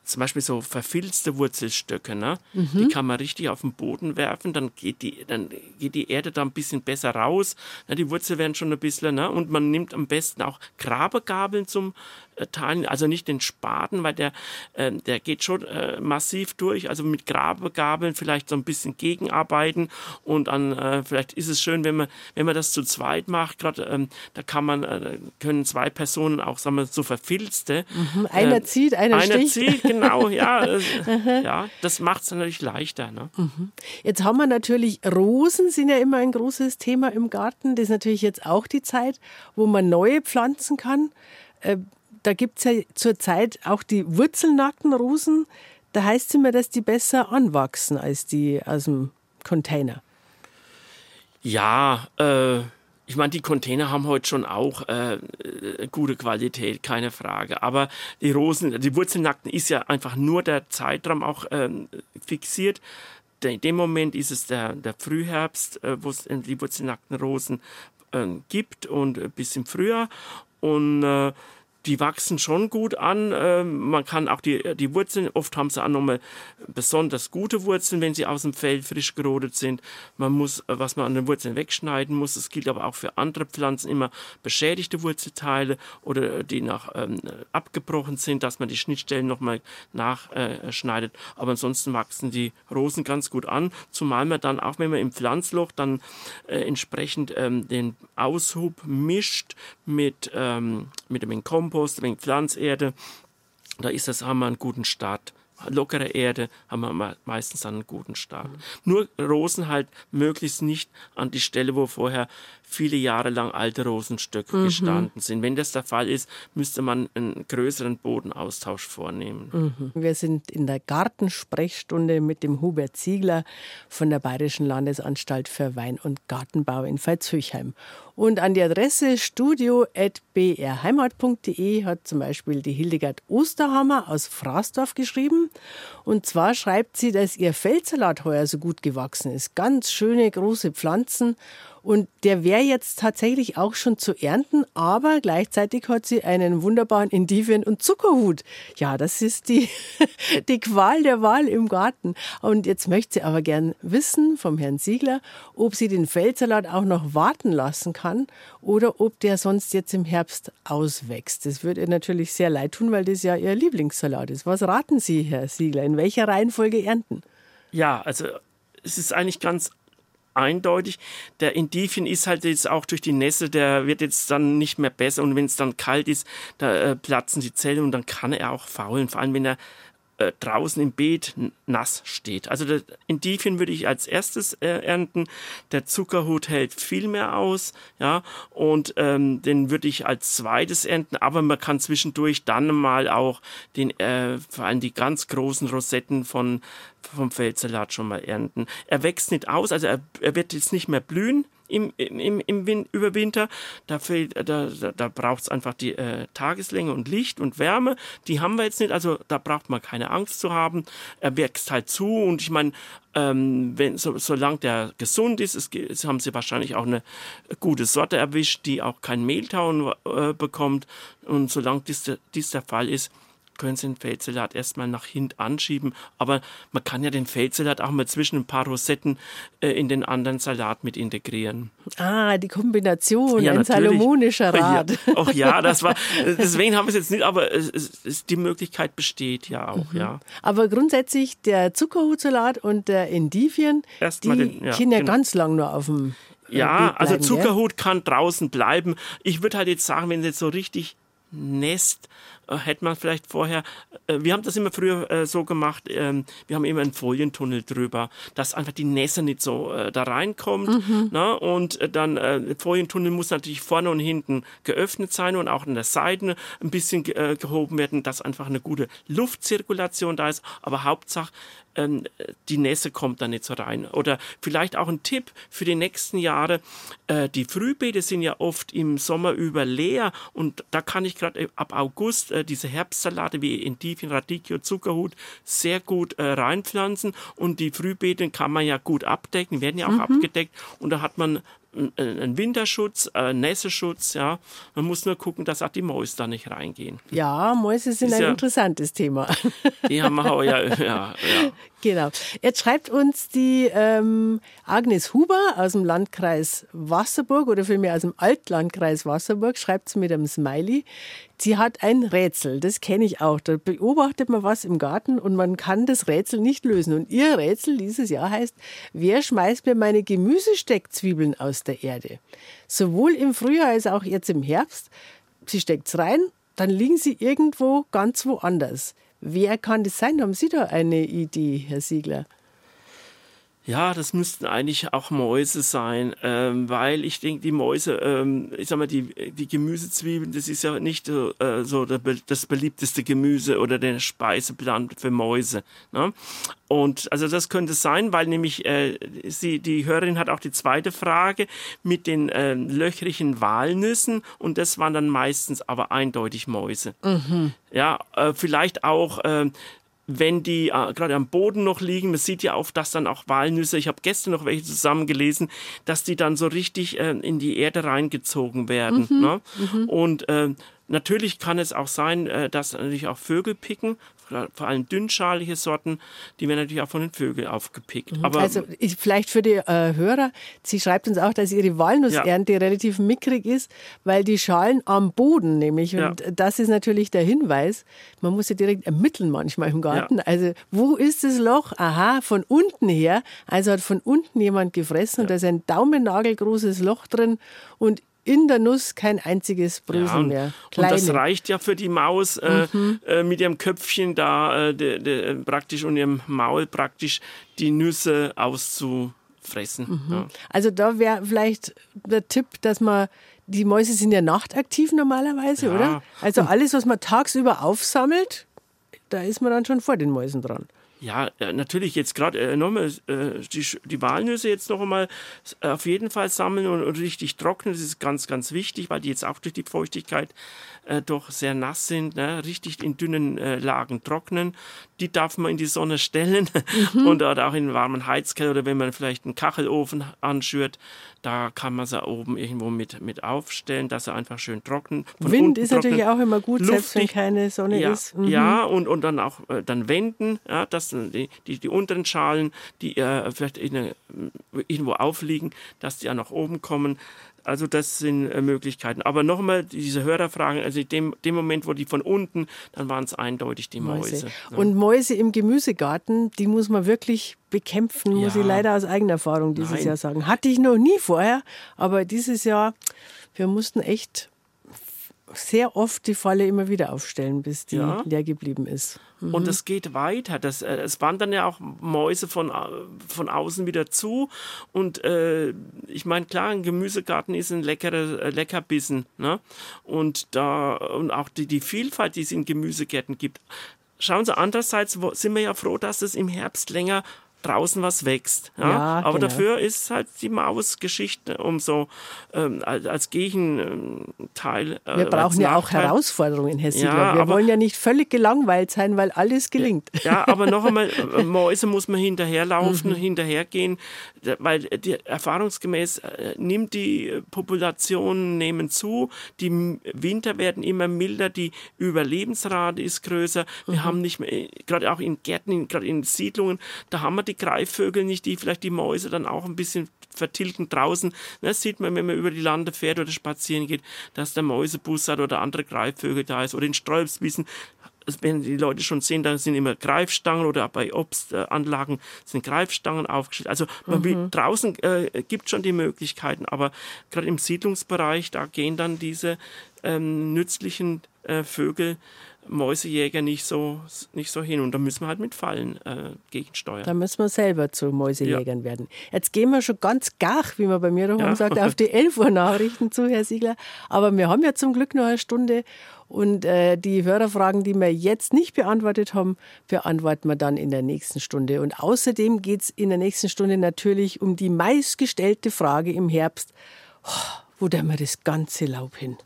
zum Beispiel so verfilzte Wurzelstöcke, ne? Mhm. die kann man richtig auf den Boden werfen, dann geht die, dann geht die Erde da ein bisschen besser raus, ne? die Wurzeln werden schon ein bisschen, ne? und man nimmt am besten auch Grabegabeln zum äh, teilen, also nicht den Spaten, weil der, äh, der geht schon äh, massiv durch, also mit Grabegabeln vielleicht so ein bisschen gegenarbeiten und dann äh, vielleicht ist es schön, wenn man, wenn man das zu zweit macht, gerade ähm, da kann man, äh, können zwei Personen auch, sagen wir, so verfilzte. Mhm. Einer zieht, einer, einer sticht. zieht, genau, ja, ja, das macht es natürlich leichter. Ne? Mhm. Jetzt haben wir natürlich, Rosen sind ja immer ein großes Thema im Garten, das ist natürlich jetzt auch die Zeit, wo man neue pflanzen kann da gibt es ja zurzeit auch die wurzelnackten Rosen. Da heißt es immer, dass die besser anwachsen als die aus dem Container. Ja, äh, ich meine, die Container haben heute schon auch äh, gute Qualität, keine Frage. Aber die Rosen, die Wurzelnackten ist ja einfach nur der Zeitraum auch äh, fixiert. In dem Moment ist es der, der Frühherbst, äh, wo es die wurzelnackten Rosen äh, gibt und bis im Frühjahr. Und äh, die wachsen schon gut an. Ähm, man kann auch die, die Wurzeln, oft haben sie auch nochmal besonders gute Wurzeln, wenn sie aus dem Feld frisch gerodet sind. Man muss, was man an den Wurzeln wegschneiden muss, das gilt aber auch für andere Pflanzen immer beschädigte Wurzelteile oder die nach ähm, abgebrochen sind, dass man die Schnittstellen nochmal nachschneidet. aber ansonsten wachsen die Rosen ganz gut an, zumal man dann auch, wenn man im Pflanzloch dann äh, entsprechend ähm, den Aushub mischt mit, ähm, mit dem Kompost, Kompost, ein Pflanzerde. Da ist das, haben wir einen guten Start. Lockere Erde haben wir meistens einen guten Start. Mhm. Nur Rosen halt möglichst nicht an die Stelle, wo vorher viele Jahre lang alte Rosenstöcke mhm. gestanden sind. Wenn das der Fall ist, müsste man einen größeren Bodenaustausch vornehmen. Mhm. Wir sind in der Gartensprechstunde mit dem Hubert Ziegler von der Bayerischen Landesanstalt für Wein- und Gartenbau in Veitshöchheim. Und an die Adresse studio.brheimat.de hat zum Beispiel die Hildegard Osterhammer aus Fraßdorf geschrieben. Und zwar schreibt sie, dass ihr Feldsalat heuer so gut gewachsen ist. Ganz schöne große Pflanzen und der wäre jetzt tatsächlich auch schon zu ernten, aber gleichzeitig hat sie einen wunderbaren Endivien- und Zuckerhut. Ja, das ist die, die Qual der Wahl im Garten. Und jetzt möchte sie aber gern wissen vom Herrn Siegler, ob sie den Feldsalat auch noch warten lassen kann oder ob der sonst jetzt im Herbst auswächst. Das würde ihr natürlich sehr leid tun, weil das ja ihr Lieblingssalat ist. Was raten Sie, Herr Siegler? In welcher Reihenfolge ernten? Ja, also es ist eigentlich ganz eindeutig. Der Indifien ist halt jetzt auch durch die Nässe, der wird jetzt dann nicht mehr besser und wenn es dann kalt ist, da äh, platzen die Zellen und dann kann er auch faulen. Vor allem, wenn er äh, draußen im Beet nass steht. Also der Endivien würde ich als erstes äh, ernten. Der Zuckerhut hält viel mehr aus, ja, und ähm, den würde ich als zweites ernten. Aber man kann zwischendurch dann mal auch den, äh, vor allem die ganz großen Rosetten von vom Feldsalat schon mal ernten. Er wächst nicht aus, also er, er wird jetzt nicht mehr blühen, im, im, im Win Überwinter. Da, fehlt, da, da, braucht es einfach die äh, Tageslänge und Licht und Wärme. Die haben wir jetzt nicht, also da braucht man keine Angst zu haben. Er wächst halt zu und ich meine, ähm, so, solange der gesund ist, es, es, haben sie wahrscheinlich auch eine gute Sorte erwischt, die auch kein Mehltauen äh, bekommt. Und solange dies, dies der Fall ist, können Sie den Feldsalat erstmal nach hinten anschieben. Aber man kann ja den Feldsalat auch mal zwischen ein paar Rosetten äh, in den anderen Salat mit integrieren. Ah, die Kombination, ja, ein natürlich. salomonischer Rat. Ja, auch ja, das war, deswegen haben wir es jetzt nicht, aber es, es, die Möglichkeit besteht ja auch, mhm. ja. Aber grundsätzlich der Zuckerhutsalat und der Endivien, Erstmal die den, ja, können ja genau. ganz lang nur auf dem äh, ja, also Zuckerhut ja? kann draußen bleiben. Ich würde halt jetzt sagen, wenn es jetzt so richtig Nest äh, hätte man vielleicht vorher, äh, wir haben das immer früher äh, so gemacht, ähm, wir haben immer einen Folientunnel drüber, dass einfach die Nässe nicht so äh, da reinkommt. Mhm. Ne? Und äh, dann, äh, Folientunnel muss natürlich vorne und hinten geöffnet sein und auch an der Seite ein bisschen gehoben werden, dass einfach eine gute Luftzirkulation da ist. Aber Hauptsache, ähm, die Nässe kommt da nicht so rein. Oder vielleicht auch ein Tipp für die nächsten Jahre. Äh, die Frühbeete sind ja oft im Sommer über leer und da kann ich gerade ab August äh, diese Herbstsalate wie Entivien, Radicchio, Zuckerhut sehr gut äh, reinpflanzen und die Frühbeete kann man ja gut abdecken, werden ja auch mhm. abgedeckt und da hat man ein Winterschutz, ein Nässeschutz, ja. Man muss nur gucken, dass auch die Mäuse da nicht reingehen. Ja, Mäuse sind ein ja, interessantes Thema. Die haben wir auch, ja, ja, ja. Genau. Jetzt schreibt uns die ähm, Agnes Huber aus dem Landkreis Wasserburg oder vielmehr aus dem Altlandkreis Wasserburg, schreibt sie mit einem Smiley. Sie hat ein Rätsel, das kenne ich auch. Da beobachtet man was im Garten und man kann das Rätsel nicht lösen. Und ihr Rätsel dieses Jahr heißt, wer schmeißt mir meine Gemüsesteckzwiebeln aus der Erde? Sowohl im Frühjahr als auch jetzt im Herbst. Sie steckt es rein, dann liegen sie irgendwo ganz woanders. Wer kann das sein? Haben Sie da eine Idee, Herr Siegler? Ja, das müssten eigentlich auch Mäuse sein, ähm, weil ich denke, die Mäuse, ähm, ich sag mal, die, die Gemüsezwiebeln, das ist ja nicht äh, so das beliebteste Gemüse oder der Speiseplan für Mäuse. Ne? Und also das könnte sein, weil nämlich äh, sie, die Hörerin hat auch die zweite Frage mit den äh, löchrigen Walnüssen und das waren dann meistens aber eindeutig Mäuse. Mhm. Ja, äh, vielleicht auch äh, wenn die äh, gerade am Boden noch liegen, man sieht ja auch, dass dann auch Walnüsse, ich habe gestern noch welche zusammengelesen, dass die dann so richtig äh, in die Erde reingezogen werden. Mhm, ne? mhm. Und äh, Natürlich kann es auch sein, äh, dass natürlich auch Vögel picken, vor allem dünnschalige Sorten, die werden natürlich auch von den Vögeln aufgepickt. Mhm. Aber also ich, vielleicht für die äh, Hörer, sie schreibt uns auch, dass ihre Walnussernte ja. relativ mickrig ist, weil die Schalen am Boden nämlich. Und ja. das ist natürlich der Hinweis. Man muss ja direkt ermitteln manchmal im Garten. Ja. Also wo ist das Loch? Aha, von unten her. Also hat von unten jemand gefressen und da ist ein daumennagelgroßes Loch drin und in der Nuss kein einziges Brösel ja, mehr. Kleine. Und das reicht ja für die Maus äh, mhm. äh, mit ihrem Köpfchen da äh, de, de, praktisch und ihrem Maul praktisch die Nüsse auszufressen. Mhm. Ja. Also da wäre vielleicht der Tipp, dass man die Mäuse sind ja nachtaktiv normalerweise, ja. oder? Also alles, was man tagsüber aufsammelt, da ist man dann schon vor den Mäusen dran. Ja, äh, natürlich jetzt gerade äh, nochmal äh, die, die Walnüsse jetzt noch einmal auf jeden Fall sammeln und, und, richtig trocknen. Das ist ganz, ganz wichtig, weil die jetzt auch durch die Feuchtigkeit äh, doch sehr nass sind. Ne? Richtig in dünnen äh, Lagen trocknen. Die darf man in die Sonne stellen mhm. und auch in einen warmen Heizkeller oder wenn man vielleicht einen Kachelofen anschürt, da kann man sie oben irgendwo mit, mit aufstellen, dass sie einfach schön trocknen. Von Wind ist trocknen. natürlich auch immer gut, Luftig. selbst wenn keine Sonne ja, ist. Mhm. Ja, und, und dann auch äh, dann wenden, ja, dass die, die, die unteren Schalen, die äh, vielleicht in, irgendwo aufliegen, dass die ja nach oben kommen. Also das sind äh, Möglichkeiten. Aber nochmal diese Hörerfragen, also in dem, dem Moment, wo die von unten, dann waren es eindeutig die Mäuse. Mäuse. Ja. Und Mäuse im Gemüsegarten, die muss man wirklich bekämpfen, ja. muss ich leider aus eigener Erfahrung dieses Nein. Jahr sagen. Hatte ich noch nie vorher, aber dieses Jahr, wir mussten echt sehr oft die Falle immer wieder aufstellen, bis die ja. leer geblieben ist. Mhm. Und es geht weiter. Das, äh, es wandern ja auch Mäuse von, von außen wieder zu. Und äh, ich meine, klar, ein Gemüsegarten ist ein leckerer äh, Leckerbissen. Ne? Und, da, und auch die, die Vielfalt, die es in Gemüsegärten gibt. Schauen Sie, andererseits sind wir ja froh, dass es im Herbst länger draußen was wächst. Ja? ja Aber genau. dafür ist halt die Mausgeschichte umso ähm, als Gegenteil. Äh, wir brauchen ja auch Herausforderungen, Herr Siegler. Ja, wir aber, wollen ja nicht völlig gelangweilt sein, weil alles gelingt. Ja, aber noch einmal, äh, Mäuse muss man hinterherlaufen, mhm. hinterhergehen, weil die, erfahrungsgemäß äh, nimmt die Population nehmen zu, die Winter werden immer milder, die Überlebensrate ist größer. Wir mhm. haben nicht mehr, gerade auch in Gärten, gerade in Siedlungen, da haben wir die Greifvögel nicht, die vielleicht die Mäuse dann auch ein bisschen vertilgen draußen. Das sieht man, wenn man über die Lande fährt oder spazieren geht, dass der Mäusebus hat oder andere Greifvögel da ist oder in Sträubswiesen wenn die Leute schon sehen, da sind immer Greifstangen oder bei Obstanlagen sind Greifstangen aufgestellt. Also mhm. draußen äh, gibt schon die Möglichkeiten, aber gerade im Siedlungsbereich, da gehen dann diese ähm, nützlichen äh, Vögel Mäusejäger nicht so, nicht so hin. Und da müssen wir halt mit Fallen äh, gegensteuern. Da müssen wir selber zu Mäusejägern ja. werden. Jetzt gehen wir schon ganz gach, wie man bei mir daheim ja. sagt, auf die 11 Uhr Nachrichten zu, Herr Siegler. Aber wir haben ja zum Glück noch eine Stunde. Und äh, die Hörerfragen, die wir jetzt nicht beantwortet haben, beantworten wir dann in der nächsten Stunde. Und außerdem geht es in der nächsten Stunde natürlich um die meistgestellte Frage im Herbst. Oh, wo tun wir das ganze Laub hin?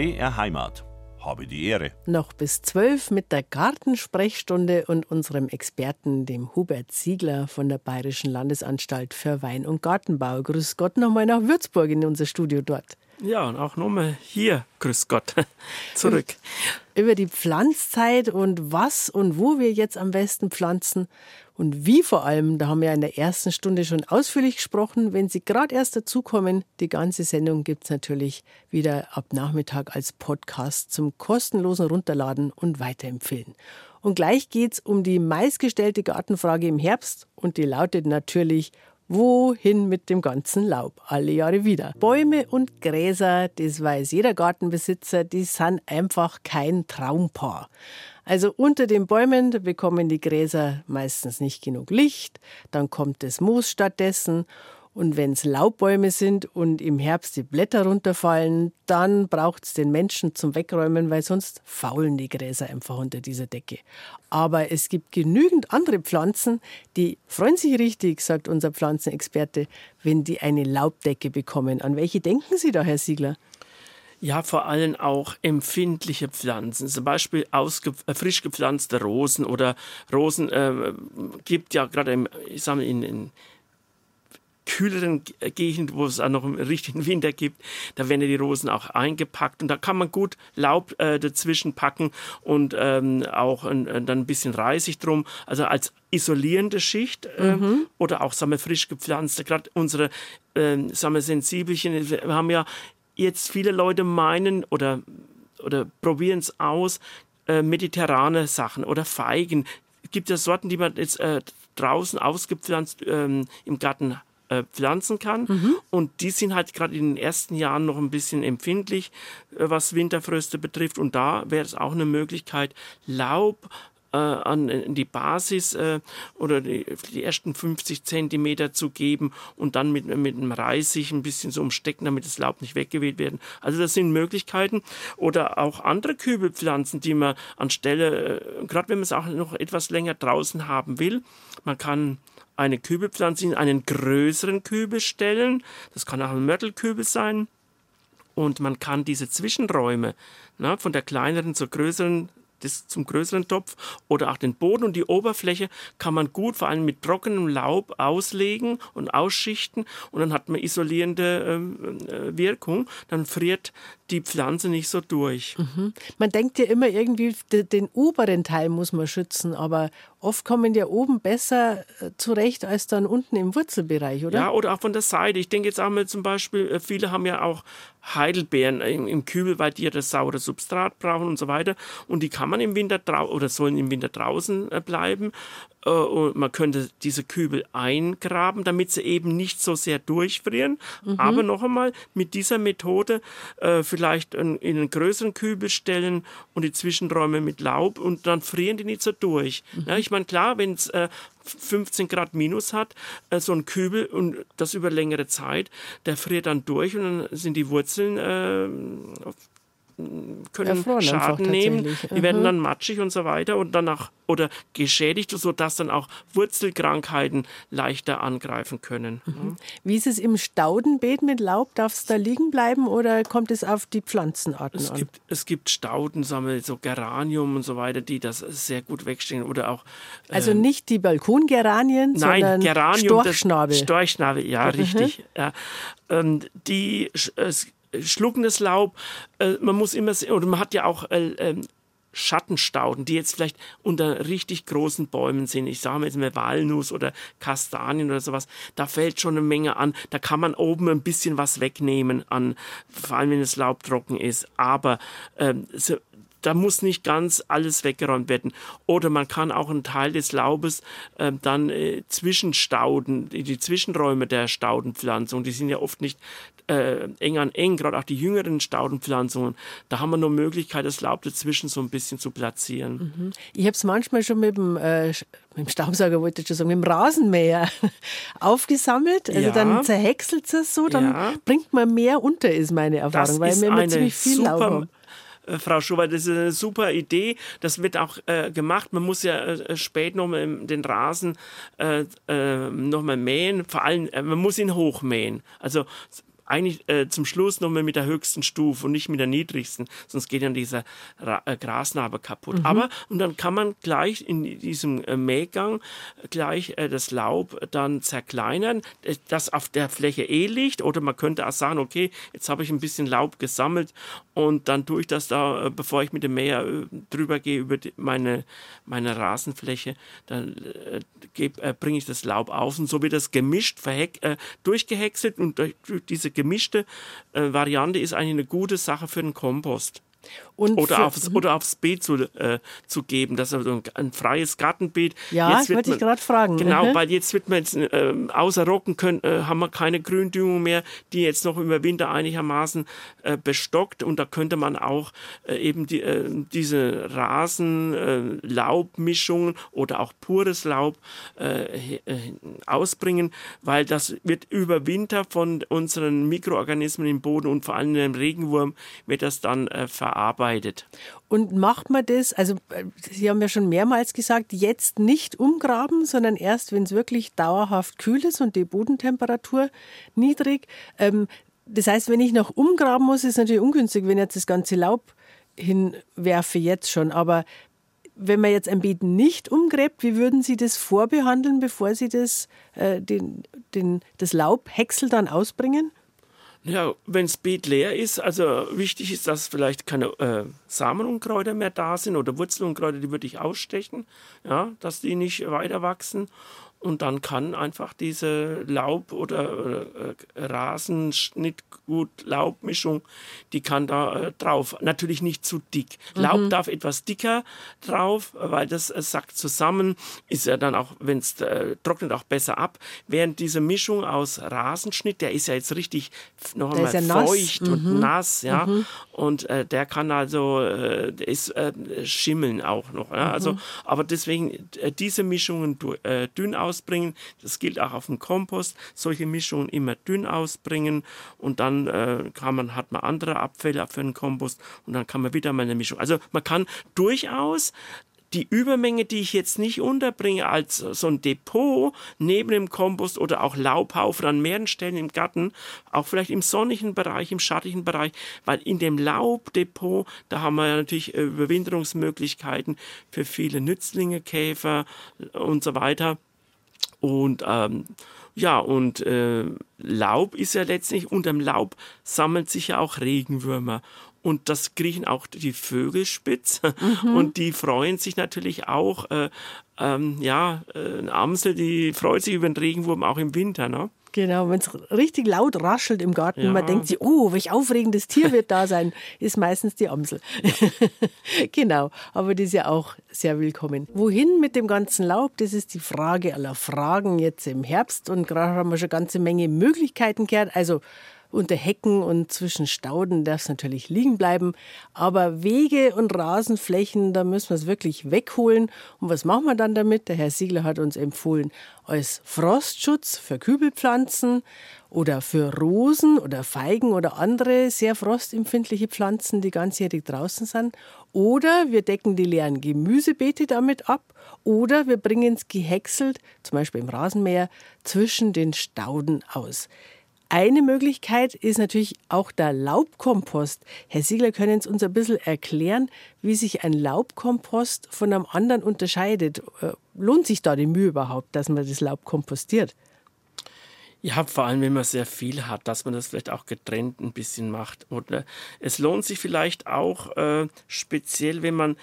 BR Heimat. Habe die Ehre. Noch bis zwölf mit der Gartensprechstunde und unserem Experten, dem Hubert Ziegler von der Bayerischen Landesanstalt für Wein- und Gartenbau. Grüß Gott nochmal nach Würzburg in unser Studio dort. Ja, und auch nochmal hier, grüß Gott, zurück. Über die Pflanzzeit und was und wo wir jetzt am besten pflanzen und wie vor allem, da haben wir in der ersten Stunde schon ausführlich gesprochen. Wenn Sie gerade erst dazukommen, die ganze Sendung gibt es natürlich wieder ab Nachmittag als Podcast zum kostenlosen Runterladen und Weiterempfehlen. Und gleich geht es um die meistgestellte Gartenfrage im Herbst und die lautet natürlich, Wohin mit dem ganzen Laub? Alle Jahre wieder. Bäume und Gräser, das weiß jeder Gartenbesitzer, die sind einfach kein Traumpaar. Also unter den Bäumen bekommen die Gräser meistens nicht genug Licht, dann kommt das Moos stattdessen und wenn es Laubbäume sind und im Herbst die Blätter runterfallen, dann braucht es den Menschen zum Wegräumen, weil sonst faulen die Gräser einfach unter dieser Decke. Aber es gibt genügend andere Pflanzen, die freuen sich richtig, sagt unser Pflanzenexperte, wenn die eine Laubdecke bekommen. An welche denken Sie da, Herr Siegler? Ja, vor allem auch empfindliche Pflanzen, zum Beispiel äh, frisch gepflanzte Rosen oder Rosen äh, gibt ja gerade im, ich sag mal, in, in kühleren Gegend, wo es auch noch einen richtigen Winter gibt, da werden die Rosen auch eingepackt und da kann man gut Laub äh, dazwischen packen und ähm, auch äh, dann ein bisschen Reisig drum, also als isolierende Schicht äh, mhm. oder auch sagen wir, frisch gepflanzte, gerade unsere äh, sagen wir, Sensibelchen, wir haben ja jetzt viele Leute meinen oder, oder probieren es aus, äh, mediterrane Sachen oder Feigen. Es gibt ja Sorten, die man jetzt äh, draußen ausgepflanzt ähm, im Garten äh, pflanzen kann. Mhm. Und die sind halt gerade in den ersten Jahren noch ein bisschen empfindlich, äh, was Winterfröste betrifft. Und da wäre es auch eine Möglichkeit, Laub an die Basis äh, oder die, die, ersten 50 Zentimeter zu geben und dann mit, mit einem Reisig ein bisschen so umstecken, damit das Laub nicht weggeweht werden. Also das sind Möglichkeiten. Oder auch andere Kübelpflanzen, die man anstelle, äh, gerade wenn man es auch noch etwas länger draußen haben will, man kann eine Kübelpflanze in einen größeren Kübel stellen. Das kann auch ein Mörtelkübel sein. Und man kann diese Zwischenräume na, von der kleineren zur größeren das zum größeren Topf oder auch den Boden und die Oberfläche kann man gut vor allem mit trockenem Laub auslegen und ausschichten und dann hat man isolierende ähm, äh, Wirkung. Dann friert die Pflanze nicht so durch. Mhm. Man denkt ja immer irgendwie, den oberen Teil muss man schützen, aber oft kommen die oben besser äh, zurecht als dann unten im Wurzelbereich, oder? Ja, oder auch von der Seite. Ich denke jetzt auch mal zum Beispiel, äh, viele haben ja auch Heidelbeeren im, Kübel, weil die ja das saure Substrat brauchen und so weiter. Und die kann man im Winter draußen oder sollen im Winter draußen äh, bleiben. Äh, und man könnte diese Kübel eingraben, damit sie eben nicht so sehr durchfrieren. Mhm. Aber noch einmal, mit dieser Methode äh, vielleicht in, in, einen größeren Kübel stellen und die Zwischenräume mit Laub und dann frieren die nicht so durch. Mhm. Ja, ich meine, klar, wenn es äh, 15 Grad minus hat, äh, so ein Kübel und das über längere Zeit, der friert dann durch und dann sind die Wurzeln äh, können Erfroren Schaden nehmen. Die werden dann matschig und so weiter und danach oder geschädigt, sodass dann auch Wurzelkrankheiten leichter angreifen können. Mhm. Wie ist es im Staudenbeet mit Laub? Darf es da liegen bleiben oder kommt es auf die Pflanzenarten es an? Gibt, es gibt Stauden, sagen wir, so Geranium und so weiter, die das sehr gut wegstehen oder auch. Äh, also nicht die Balkongeranien, nein, sondern Geranium, Storchschnabel. Storchschnabel, ja, mhm. richtig. Ja. Ähm, die es schluckendes Laub. Äh, man muss immer sehen, oder man hat ja auch äh, ähm, Schattenstauden, die jetzt vielleicht unter richtig großen Bäumen sind. Ich sage mal jetzt mal Walnuss oder Kastanien oder sowas. Da fällt schon eine Menge an. Da kann man oben ein bisschen was wegnehmen an, vor allem wenn das Laub trocken ist. Aber ähm, so, da muss nicht ganz alles weggeräumt werden. Oder man kann auch einen Teil des Laubes äh, dann äh, zwischenstauden, die Zwischenräume der Staudenpflanzung, die sind ja oft nicht äh, eng an eng, gerade auch die jüngeren Staudenpflanzungen. Da haben wir nur Möglichkeit, das Laub dazwischen so ein bisschen zu platzieren. Mhm. Ich habe es manchmal schon mit dem, äh, mit dem Staubsauger, wollte ich schon sagen, mit dem Rasenmäher aufgesammelt. Also ja. dann zerhäckselt es so, dann ja. bringt man mehr unter, ist meine Erfahrung, das weil wir immer ziemlich viel Laub haben. Äh, Frau Schubert, das ist eine super Idee. Das wird auch äh, gemacht. Man muss ja äh, spät nochmal den Rasen äh, äh, nochmal mähen. Vor allem, äh, man muss ihn hochmähen. Also eigentlich äh, zum Schluss nochmal mit der höchsten Stufe und nicht mit der niedrigsten, sonst geht dann dieser Ra äh, Grasnarbe kaputt. Mhm. Aber, und dann kann man gleich in diesem äh, Mähgang gleich äh, das Laub dann zerkleinern, äh, das auf der Fläche eh liegt, oder man könnte auch sagen, okay, jetzt habe ich ein bisschen Laub gesammelt und dann tue ich das da, äh, bevor ich mit dem Mäher drüber gehe über die, meine, meine Rasenfläche, dann bringe ich das Laub auf und so wird das gemischt, verheck, durchgehäckselt und durch, durch diese gemischte äh, Variante ist eigentlich eine gute Sache für den Kompost. Und oder, aufs, oder aufs Beet zu, äh, zu geben, das ist ein, ein freies Gartenbeet. Ja, jetzt wollte ich gerade fragen. Genau, mhm. weil jetzt wird man jetzt äh, außer Rocken können, äh, haben wir keine Gründüngung mehr, die jetzt noch über Winter einigermaßen äh, bestockt und da könnte man auch äh, eben die, äh, diese Rasen-Laubmischungen oder auch pures Laub ausbringen, weil das wird über Winter von unseren Mikroorganismen im Boden und vor allem dem Regenwurm wird das dann verarbeitet verarbeitet. Und macht man das, also äh, Sie haben ja schon mehrmals gesagt, jetzt nicht umgraben, sondern erst, wenn es wirklich dauerhaft kühl ist und die Bodentemperatur niedrig. Ähm, das heißt, wenn ich noch umgraben muss, ist es natürlich ungünstig, wenn ich jetzt das ganze Laub hinwerfe jetzt schon. Aber wenn man jetzt ein Beet nicht umgräbt, wie würden Sie das vorbehandeln, bevor Sie das, äh, den, den, das Laubhäcksel dann ausbringen? Ja, wenn das Beet leer ist, also wichtig ist, dass vielleicht keine äh, Samenunkräuter mehr da sind oder Wurzelunkräuter, die würde ich ausstechen, ja, dass die nicht weiter wachsen. Und dann kann einfach diese Laub- oder, äh, Rasenschnittgut-Laubmischung, die kann da äh, drauf. Natürlich nicht zu dick. Mhm. Laub darf etwas dicker drauf, weil das äh, sackt zusammen. Ist ja dann auch, wenn es äh, trocknet, auch besser ab. Während diese Mischung aus Rasenschnitt, der ist ja jetzt richtig noch einmal ja feucht und mhm. nass, ja. Mhm. Und äh, der kann also, äh, ist äh, schimmeln auch noch. Ja? Also, mhm. aber deswegen äh, diese Mischungen äh, dünn aus ausbringen. Das gilt auch auf dem Kompost. Solche Mischungen immer dünn ausbringen und dann äh, kann man, hat man andere Abfälle für den Kompost und dann kann man wieder mal eine Mischung. Also man kann durchaus die Übermenge, die ich jetzt nicht unterbringe als so ein Depot neben dem Kompost oder auch Laubhaufen an mehreren Stellen im Garten, auch vielleicht im sonnigen Bereich, im schattigen Bereich, weil in dem Laubdepot, da haben wir ja natürlich Überwinterungsmöglichkeiten für viele Nützlinge, Käfer und so weiter. Und ähm, ja, und äh, Laub ist ja letztlich, unterm Laub sammeln sich ja auch Regenwürmer. Und das kriechen auch die Vögel spitz. Mhm. Und die freuen sich natürlich auch. Äh, ähm, ja, äh, eine Amsel, die freut sich über den Regenwurm auch im Winter. Ne? Genau, wenn es richtig laut raschelt im Garten, ja. man denkt sich, oh, welch aufregendes Tier wird da sein, ist meistens die Amsel. genau, aber die ist ja auch sehr willkommen. Wohin mit dem ganzen Laub, das ist die Frage aller Fragen jetzt im Herbst und gerade haben wir schon eine ganze Menge Möglichkeiten gehört. Also unter Hecken und zwischen Stauden darf es natürlich liegen bleiben. Aber Wege und Rasenflächen, da müssen wir es wirklich wegholen. Und was machen wir dann damit? Der Herr Siegler hat uns empfohlen, als Frostschutz für Kübelpflanzen oder für Rosen oder Feigen oder andere sehr frostempfindliche Pflanzen, die ganzjährig draußen sind. Oder wir decken die leeren Gemüsebeete damit ab. Oder wir bringen es gehäckselt, zum Beispiel im Rasenmäher, zwischen den Stauden aus. Eine Möglichkeit ist natürlich auch der Laubkompost. Herr Siegler, können Sie uns ein bisschen erklären, wie sich ein Laubkompost von einem anderen unterscheidet? Äh, lohnt sich da die Mühe überhaupt, dass man das Laub kompostiert? Ja, vor allem, wenn man sehr viel hat, dass man das vielleicht auch getrennt ein bisschen macht. Oder es lohnt sich vielleicht auch äh, speziell, wenn man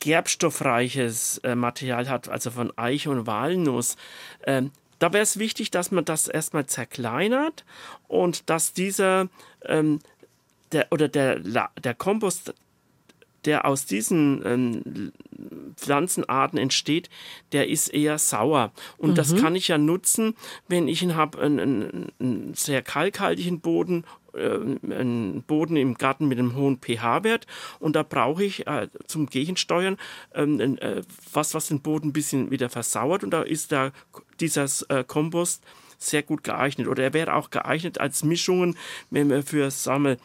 gerbstoffreiches äh, Material hat, also von Eiche und Walnuss. Äh, da wäre es wichtig, dass man das erstmal zerkleinert und dass dieser ähm, der, oder der, der Kompost, der aus diesen ähm, Pflanzenarten entsteht, der ist eher sauer. Und mhm. das kann ich ja nutzen, wenn ich habe einen, einen, einen sehr kalkhaltigen Boden äh, einen Boden im Garten mit einem hohen pH-Wert und da brauche ich äh, zum Gegensteuern ähm, äh, was, was den Boden ein bisschen wieder versauert und da ist der, dieser äh, Kompost sehr gut geeignet oder er wäre auch geeignet als Mischungen, wenn wir für Sammel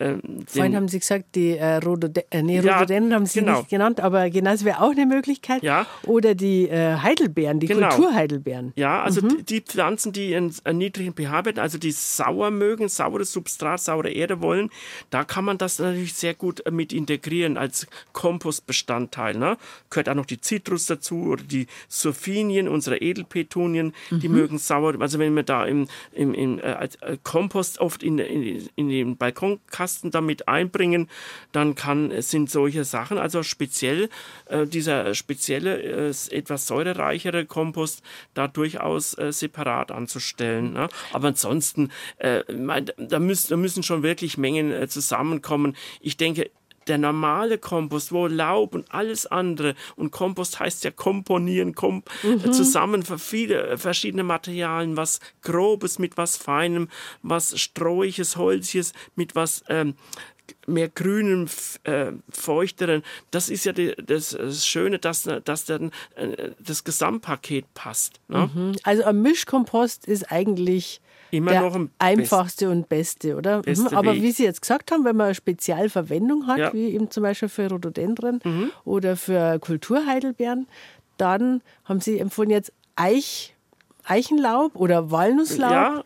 ähm, Vorhin haben Sie gesagt, die äh, Rhodode äh, nee, Rhododendron ja, haben Sie genau. nicht genannt, aber genau, das wäre auch eine Möglichkeit. Ja. Oder die äh, Heidelbeeren, die genau. Kulturheidelbeeren. Ja, also mhm. die Pflanzen, die einen, einen niedrigen pH-Wert, also die sauer mögen, saures Substrat, saure Erde wollen, da kann man das natürlich sehr gut äh, mit integrieren als Kompostbestandteil. Ne? Gehört auch noch die Zitrus dazu oder die Surfinien, unsere Edelpetunien, mhm. die mögen sauer. Also wenn man da im, im, im äh, äh Kompost oft in, in, in den Balkonkasten Baukasten damit einbringen, dann kann, sind solche Sachen, also speziell äh, dieser spezielle, äh, etwas säurereichere Kompost da durchaus äh, separat anzustellen. Ne? Aber ansonsten, äh, da, müssen, da müssen schon wirklich Mengen äh, zusammenkommen. Ich denke, der normale Kompost, wo Laub und alles andere und Kompost heißt ja komponieren, kom mhm. zusammen für viele verschiedene Materialien, was Grobes mit was Feinem, was Strohiges, Holziges mit was ähm, mehr grünen, äh, feuchteren. Das ist ja die, das, das, Schöne, dass, dass dann äh, das Gesamtpaket passt. Ne? Mhm. Also ein Mischkompost ist eigentlich immer der noch ein einfachste und beste, oder? Beste mhm. Aber Weg. wie Sie jetzt gesagt haben, wenn man eine Spezialverwendung hat, ja. wie eben zum Beispiel für Rhododendren mhm. oder für Kulturheidelbeeren, dann haben Sie empfohlen jetzt Eich Eichenlaub oder Walnusslaub, ja,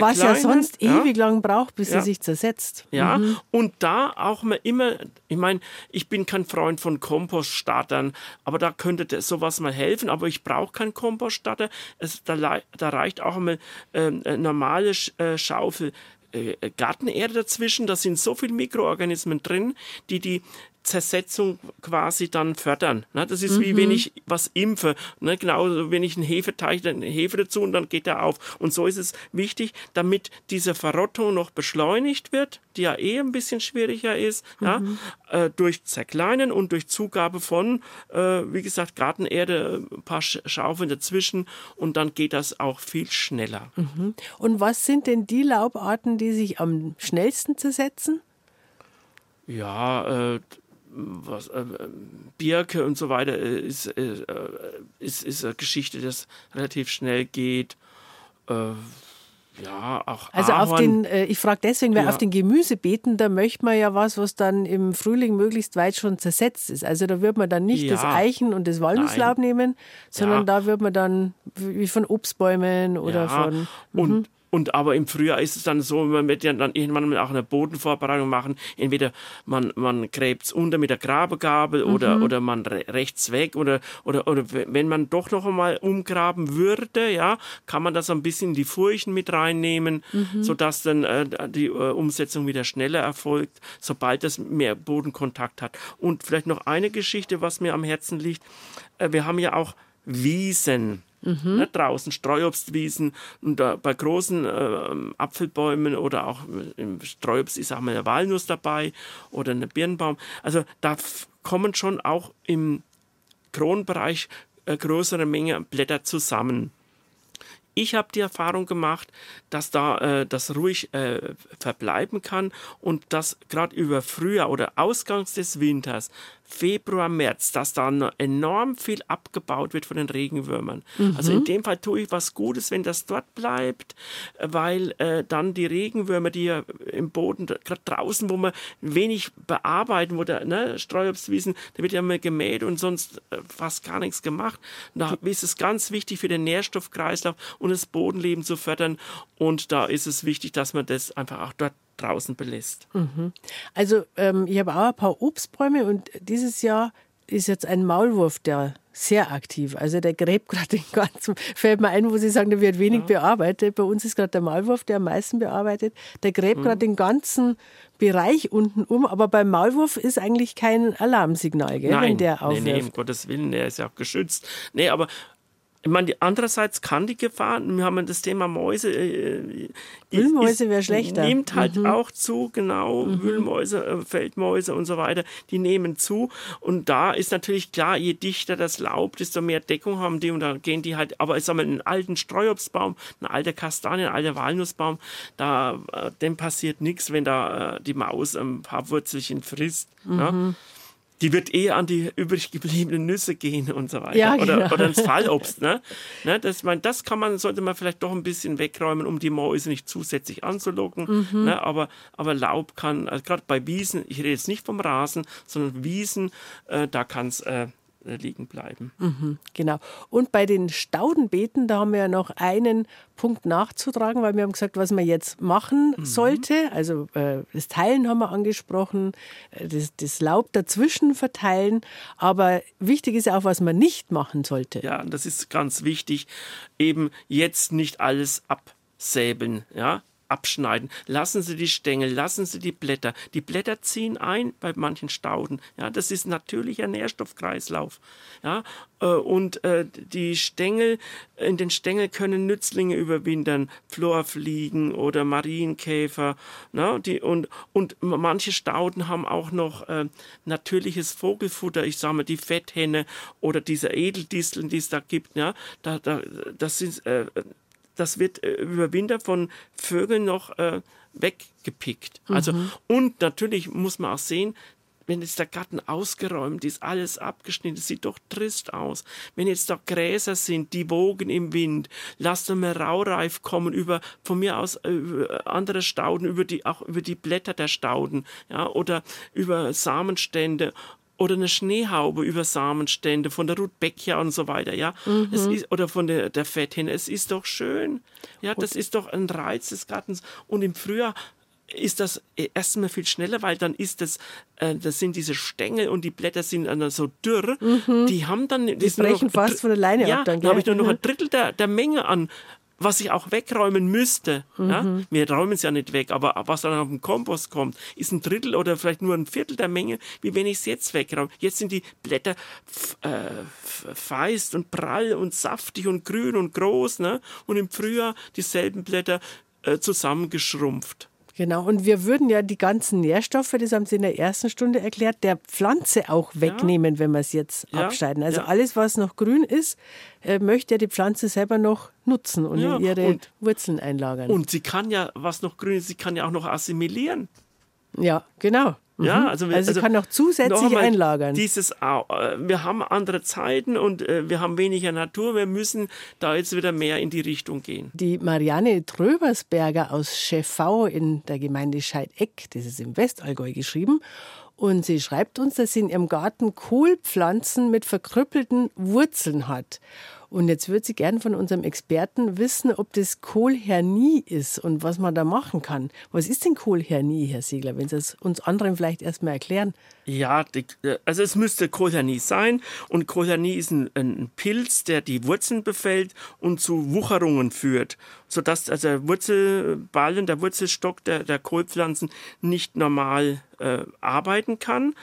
was ja sonst ja. ewig lang braucht, bis ja. er sich zersetzt. Ja, mhm. und da auch mal immer, ich meine, ich bin kein Freund von Kompoststartern, aber da könnte sowas mal helfen, aber ich brauche keinen Kompoststarter. Es, da, da reicht auch mal ähm, eine normale äh, Schaufel äh, Gartenerde dazwischen. Da sind so viele Mikroorganismen drin, die die Zersetzung quasi dann fördern. Ne? Das ist mhm. wie wenn ich was impfe. Ne? Genau, wenn ich einen Hefeteig, dann Hefe dazu und dann geht er auf. Und so ist es wichtig, damit diese Verrottung noch beschleunigt wird, die ja eh ein bisschen schwieriger ist, mhm. ja? Äh, durch Zerkleinen und durch Zugabe von, äh, wie gesagt, Gartenerde, ein paar Schaufeln dazwischen und dann geht das auch viel schneller. Mhm. Und was sind denn die Laubarten, die sich am schnellsten zersetzen? Ja, äh, was, äh, Birke und so weiter äh, ist, äh, ist, ist eine Geschichte, das relativ schnell geht. Äh, ja, auch Also Ahorn. auf den, äh, ich frage deswegen, weil ja. auf den Gemüsebeeten, da möchte man ja was, was dann im Frühling möglichst weit schon zersetzt ist. Also da wird man dann nicht ja. das Eichen- und das Walnusslaub Nein. nehmen, sondern ja. da wird man dann wie von Obstbäumen oder von. Mhm. Und aber im Frühjahr ist es dann so, man wird ja dann irgendwann auch eine Bodenvorbereitung machen. Entweder man, man gräbt es unter mit der Grabegabel mhm. oder, oder man rechts weg oder, oder, oder wenn man doch noch einmal umgraben würde, ja, kann man das ein bisschen in die Furchen mit reinnehmen, mhm. sodass dann äh, die äh, Umsetzung wieder schneller erfolgt, sobald es mehr Bodenkontakt hat. Und vielleicht noch eine Geschichte, was mir am Herzen liegt. Äh, wir haben ja auch Wiesen Mhm. Ne, draußen Streuobstwiesen und da bei großen äh, Apfelbäumen oder auch im Streuobst ist auch mal eine Walnuss dabei oder eine Birnbaum. Also da kommen schon auch im Kronbereich äh, größere Menge Blätter zusammen. Ich habe die Erfahrung gemacht, dass da äh, das ruhig äh, verbleiben kann und dass gerade über Frühjahr oder Ausgangs des Winters Februar, März, dass da enorm viel abgebaut wird von den Regenwürmern. Mhm. Also in dem Fall tue ich was Gutes, wenn das dort bleibt, weil äh, dann die Regenwürmer, die ja im Boden, gerade draußen, wo man wenig bearbeiten, wo der ne, Streuobstwiesen, da wird ja mal gemäht und sonst äh, fast gar nichts gemacht. Da ist es ganz wichtig für den Nährstoffkreislauf und das Bodenleben zu fördern. Und da ist es wichtig, dass man das einfach auch dort draußen belässt. Mhm. Also ähm, ich habe auch ein paar Obstbäume und dieses Jahr ist jetzt ein Maulwurf, der sehr aktiv. Also der gräbt gerade den ganzen, fällt mir ein, wo Sie sagen, der wird wenig ja. bearbeitet. Bei uns ist gerade der Maulwurf, der am meisten bearbeitet. Der gräbt mhm. gerade den ganzen Bereich unten um, aber beim Maulwurf ist eigentlich kein Alarmsignal, gell, Nein, wenn der aufwirft. Nee, nee, um Gottes Willen, der ist ja auch geschützt. Nee, aber ich meine, andererseits kann die Gefahr, wir haben das Thema Mäuse. Äh, Wühlmäuse wäre schlechter. Nimmt halt mhm. auch zu, genau. Mhm. Wühlmäuse, äh, Feldmäuse und so weiter, die nehmen zu. Und da ist natürlich klar, je dichter das Laub, desto mehr Deckung haben die und da gehen die halt, aber ich sag mal, einen alten Streuobstbaum, ein alter Kastanien, ein alter Walnussbaum, da, äh, dem passiert nichts, wenn da äh, die Maus ein paar Wurzelchen frisst. Mhm. Ja? Die wird eher an die übrig gebliebenen Nüsse gehen und so weiter. Ja, oder, genau. oder ins Fallobst. Ne? Ne, das, man, das kann man, sollte man vielleicht doch ein bisschen wegräumen, um die Mäuse nicht zusätzlich anzulocken. Mhm. Ne? Aber, aber Laub kann, also gerade bei Wiesen, ich rede jetzt nicht vom Rasen, sondern Wiesen, äh, da kann es äh, liegen bleiben. Mhm, genau. Und bei den Staudenbeeten, da haben wir ja noch einen Punkt nachzutragen, weil wir haben gesagt, was man jetzt machen mhm. sollte. Also äh, das Teilen haben wir angesprochen, äh, das, das, Laub dazwischen verteilen. Aber wichtig ist auch, was man nicht machen sollte. Ja, das ist ganz wichtig. Eben jetzt nicht alles absäbeln. Ja, abschneiden. Lassen Sie die Stängel, lassen Sie die Blätter. Die Blätter ziehen ein bei manchen Stauden. Ja, das ist natürlicher Nährstoffkreislauf. Ja, äh, und äh, die Stängel, in den Stängel können Nützlinge überwintern, Florfliegen oder Marienkäfer. Na, die, und, und manche Stauden haben auch noch äh, natürliches Vogelfutter. Ich sage mal, die Fetthenne oder diese Edeldisteln, die es da gibt. Ja, da, da, das sind äh, das wird äh, über Winter von Vögeln noch äh, weggepickt. Also, mhm. und natürlich muss man auch sehen, wenn jetzt der Garten ausgeräumt ist, alles abgeschnitten, sieht doch trist aus. Wenn jetzt da Gräser sind, die wogen im Wind, lasst mal Raureif kommen über, von mir aus, äh, über andere Stauden, über die, auch über die Blätter der Stauden, ja, oder über Samenstände oder eine Schneehaube über Samenstände von der Rudbeckia und so weiter, ja. Mhm. Es ist, oder von der, der Fetthenne. Es ist doch schön. Ja, das ist doch ein Reiz des Gartens. Und im Frühjahr ist das erstmal viel schneller, weil dann ist das, äh, das sind diese Stängel und die Blätter sind dann so dürr. Mhm. Die haben dann, die brechen noch, fast von alleine ja, ab. Dann, da habe ich nur noch ein Drittel der, der Menge an, was ich auch wegräumen müsste. Mhm. Ja? Wir räumen es ja nicht weg, aber was dann auf den Kompost kommt, ist ein Drittel oder vielleicht nur ein Viertel der Menge, wie wenn ich es jetzt wegräume. Jetzt sind die Blätter äh, feist und prall und saftig und grün und groß, ne? Und im Frühjahr dieselben Blätter äh, zusammengeschrumpft. Genau, und wir würden ja die ganzen Nährstoffe, das haben Sie in der ersten Stunde erklärt, der Pflanze auch wegnehmen, ja. wenn wir es jetzt ja. abschneiden. Also ja. alles, was noch grün ist, äh, möchte ja die Pflanze selber noch nutzen und in ihre und, Wurzeln einlagern. Und sie kann ja, was noch grün ist, sie kann ja auch noch assimilieren. Ja, genau. Ja, mhm. also, also, also kann noch zusätzlich noch einlagern. Dieses, äh, wir haben andere Zeiten und äh, wir haben weniger Natur. Wir müssen da jetzt wieder mehr in die Richtung gehen. Die Marianne Tröbersberger aus Schäffau in der Gemeinde Scheideck, das ist im Westallgäu geschrieben. Und sie schreibt uns, dass sie in ihrem Garten Kohlpflanzen mit verkrüppelten Wurzeln hat. Und jetzt würde sie gern von unserem Experten wissen, ob das Kohlhernie ist und was man da machen kann. Was ist denn Kohlhernie, Herr Siegler, wenn Sie es uns anderen vielleicht erstmal erklären? Ja, die, also es müsste Kohlhernie sein. Und Kohlhernie ist ein, ein, Pilz, der die Wurzeln befällt und zu Wucherungen führt, sodass also der Wurzelballen, der Wurzelstock der, der Kohlpflanzen nicht normal äh, arbeiten kann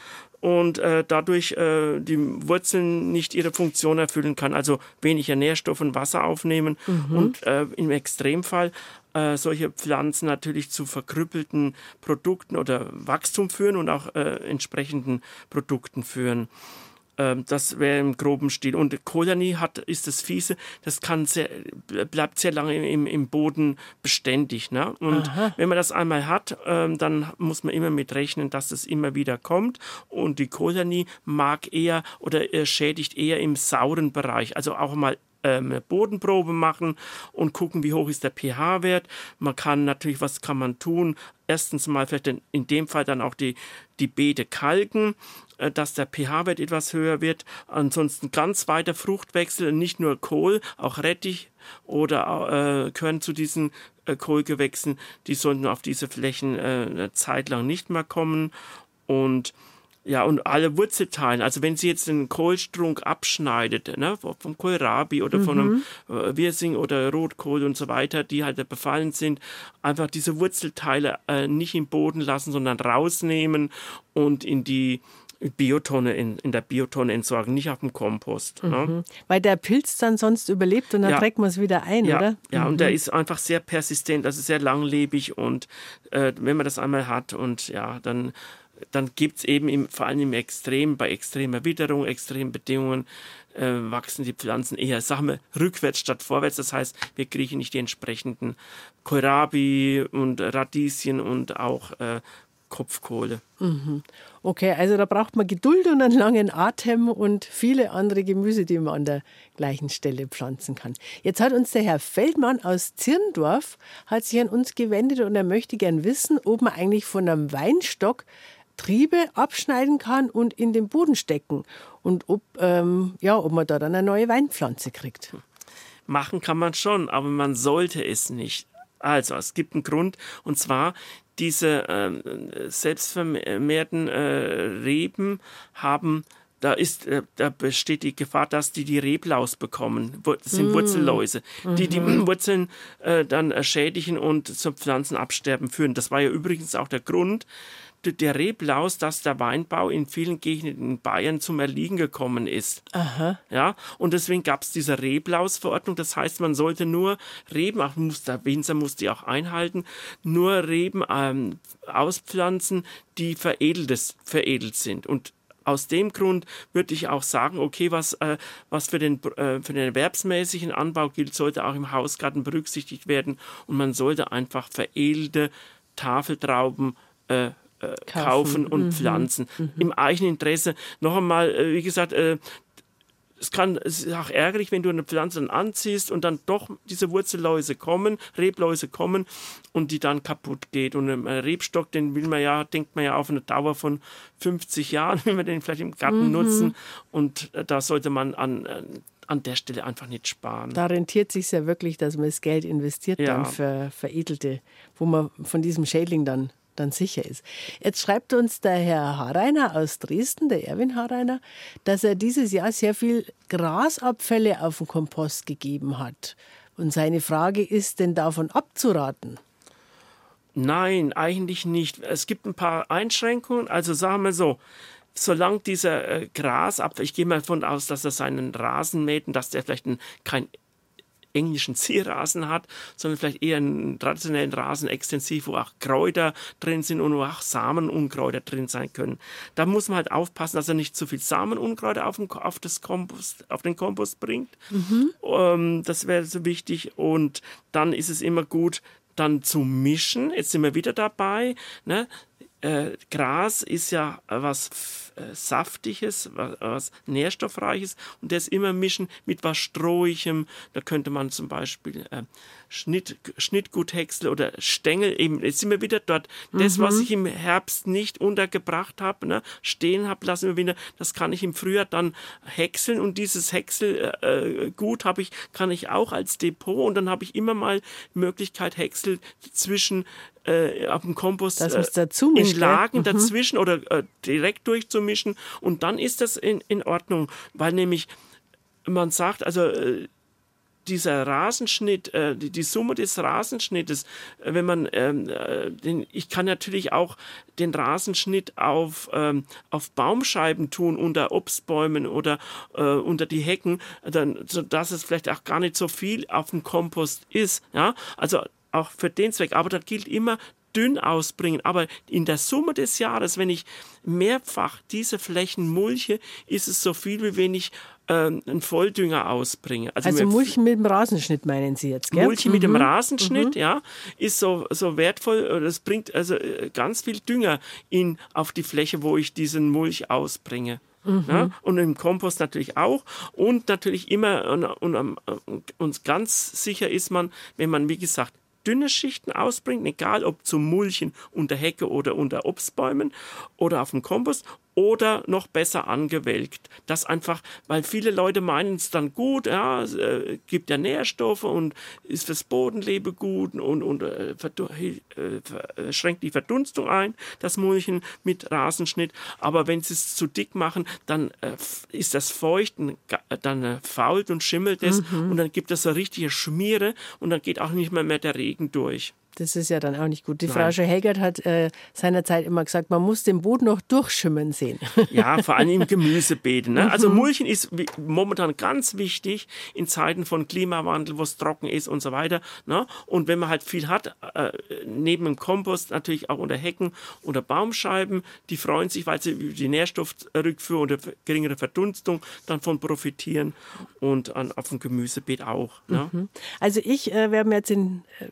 und äh, dadurch äh, die Wurzeln nicht ihre Funktion erfüllen kann, also weniger Nährstoff und Wasser aufnehmen mhm. und äh, im Extremfall äh, solche Pflanzen natürlich zu verkrüppelten Produkten oder Wachstum führen und auch äh, entsprechenden Produkten führen. Ähm, das wäre im groben Stil. Und Kolani hat, ist das Fiese, das kann sehr, bleibt sehr lange im, im Boden beständig. Ne? Und Aha. wenn man das einmal hat, ähm, dann muss man immer mit rechnen, dass es immer wieder kommt. Und die Kolani mag eher oder schädigt eher im sauren Bereich. Also auch mal eine Bodenprobe machen und gucken, wie hoch ist der pH-Wert. Man kann natürlich, was kann man tun? Erstens mal vielleicht in dem Fall dann auch die, die Beete kalken, äh, dass der pH-Wert etwas höher wird. Ansonsten ganz weiter Fruchtwechsel, nicht nur Kohl, auch Rettich oder äh, gehören zu diesen äh, Kohlgewächsen. Die sollten auf diese Flächen äh, eine Zeit lang nicht mehr kommen. Und ja, und alle Wurzelteilen. Also wenn sie jetzt einen Kohlstrunk abschneidet, ne, vom Kohlrabi oder mhm. von einem mhm. äh, Wirsing oder Rotkohl und so weiter, die halt befallen sind, einfach diese Wurzelteile äh, nicht im Boden lassen, sondern rausnehmen und in die Biotonne in, in der Biotonne entsorgen, nicht auf dem Kompost. Ne? Mhm. Ne? Weil der Pilz dann sonst überlebt und dann ja. trägt man es wieder ein, ja. oder? Ja, mhm. und der ist einfach sehr persistent, also sehr langlebig und äh, wenn man das einmal hat und ja, dann dann gibt es eben im, vor allem im Extrem, bei extremer Witterung, extremen Bedingungen, äh, wachsen die Pflanzen eher, sagen wir, rückwärts statt vorwärts. Das heißt, wir kriegen nicht die entsprechenden Kohlrabi und Radieschen und auch äh, Kopfkohle. Mhm. Okay, also da braucht man Geduld und einen langen Atem und viele andere Gemüse, die man an der gleichen Stelle pflanzen kann. Jetzt hat uns der Herr Feldmann aus Zirndorf hat sich an uns gewendet und er möchte gern wissen, ob man eigentlich von einem Weinstock Triebe abschneiden kann und in den Boden stecken. Und ob, ähm, ja, ob man da dann eine neue Weinpflanze kriegt. Machen kann man schon, aber man sollte es nicht. Also, es gibt einen Grund, und zwar diese äh, selbstvermehrten äh, Reben haben da ist, äh, da besteht die Gefahr, dass die die Reblaus bekommen. Das sind mm. Wurzelläuse, die die mhm. Wurzeln äh, dann schädigen und zum Pflanzenabsterben führen. Das war ja übrigens auch der Grund, der Reblaus, dass der Weinbau in vielen Gegenden in Bayern zum Erliegen gekommen ist. Aha. Ja, und deswegen gab es diese Reblausverordnung. Das heißt, man sollte nur Reben, auch muss, der Winzer muss die auch einhalten, nur Reben ähm, auspflanzen, die veredelt, veredelt sind. Und aus dem Grund würde ich auch sagen, okay, was, äh, was für, den, äh, für den erwerbsmäßigen Anbau gilt, sollte auch im Hausgarten berücksichtigt werden. Und man sollte einfach veredelte Tafeltrauben äh, äh, kaufen. und mhm. pflanzen. Mhm. Im eigenen Interesse. Noch einmal, äh, wie gesagt, äh, es kann, es ist auch ärgerlich, wenn du eine Pflanze dann anziehst und dann doch diese Wurzelläuse kommen, Rebläuse kommen und die dann kaputt geht. Und ein Rebstock, den will man ja, denkt man ja auf eine Dauer von 50 Jahren, wenn wir den vielleicht im Garten mhm. nutzen. Und äh, da sollte man an, an der Stelle einfach nicht sparen. Da rentiert sich ja wirklich, dass man das Geld investiert ja. dann für veredelte, wo man von diesem Schädling dann dann sicher ist. Jetzt schreibt uns der Herr Hareiner aus Dresden, der Erwin Hareiner, dass er dieses Jahr sehr viel Grasabfälle auf den Kompost gegeben hat. Und seine Frage ist denn davon abzuraten? Nein, eigentlich nicht. Es gibt ein paar Einschränkungen. Also sagen wir so, solange dieser äh, ich gehe mal davon aus, dass er seinen Rasen mäht und dass der vielleicht ein, kein englischen Zierrasen hat, sondern vielleicht eher einen traditionellen Rasen extensiv, wo auch Kräuter drin sind und wo auch Samenunkräuter drin sein können. Da muss man halt aufpassen, dass er nicht zu viel Samenunkräuter auf, den, auf, das Kompost, auf den Kompost bringt. Mhm. Ähm, das wäre so wichtig. Und dann ist es immer gut, dann zu mischen. Jetzt sind wir wieder dabei. Ne? Äh, Gras ist ja was äh, Saftiges, was, was, Nährstoffreiches und das immer mischen mit was Strohigem. Da könnte man zum Beispiel äh, Schnitt, Schnittguthäcksel oder Stängel eben, jetzt sind wir wieder dort. Das, mhm. was ich im Herbst nicht untergebracht habe, ne, stehen habe lassen wir wieder, das kann ich im Frühjahr dann häckseln und dieses Häckselgut äh, habe ich, kann ich auch als Depot und dann habe ich immer mal Möglichkeit, Häcksel zwischen äh, auf dem Kompost äh, in Lagen mhm. dazwischen oder äh, direkt durchzumischen und dann ist das in, in Ordnung, weil nämlich man sagt, also äh, dieser Rasenschnitt, äh, die, die, Summe des Rasenschnittes, äh, wenn man, ähm, äh, den, ich kann natürlich auch den Rasenschnitt auf, ähm, auf Baumscheiben tun, unter Obstbäumen oder äh, unter die Hecken, dann, sodass es vielleicht auch gar nicht so viel auf dem Kompost ist. Ja? Also auch für den Zweck. Aber das gilt immer dünn ausbringen. Aber in der Summe des Jahres, wenn ich mehrfach diese Flächen mulche, ist es so viel, wie wenn ich äh, einen Volldünger ausbringe. Also, also Mulchen mit dem Rasenschnitt meinen Sie jetzt, gell? Mulchen mhm. mit dem mhm. Rasenschnitt, mhm. ja, ist so, so wertvoll. Das bringt also äh, ganz viel Dünger in, auf die Fläche, wo ich diesen Mulch ausbringe. Mhm. Ja, und im Kompost natürlich auch. Und natürlich immer, und, und, und ganz sicher ist man, wenn man, wie gesagt, dünne Schichten ausbringt, egal ob zum Mulchen unter Hecke oder unter Obstbäumen oder auf dem Kompost oder noch besser angewelkt. Das einfach, weil viele Leute meinen es dann gut, ja, es äh, gibt ja Nährstoffe und ist fürs Bodenleben gut und, und äh, äh, schränkt die Verdunstung ein, das Mulchen mit Rasenschnitt. Aber wenn sie es zu dick machen, dann äh, ist das feucht, dann äh, fault und schimmelt es mhm. und dann gibt es so richtige Schmiere und dann geht auch nicht mehr, mehr der Regen durch. Das ist ja dann auch nicht gut. Die Nein. Frau Schehegert hat äh, seinerzeit immer gesagt, man muss den Boden noch durchschimmern sehen. Ja, vor allem im Gemüsebeeten. Ne? Also mhm. Mulchen ist momentan ganz wichtig in Zeiten von Klimawandel, wo es trocken ist und so weiter. Ne? Und wenn man halt viel hat, äh, neben dem Kompost natürlich auch unter Hecken oder Baumscheiben, die freuen sich, weil sie die Nährstoffrückführung oder geringere Verdunstung davon profitieren und an, auf dem Gemüsebeet auch. Ne? Mhm. Also ich äh, werde mir jetzt in äh,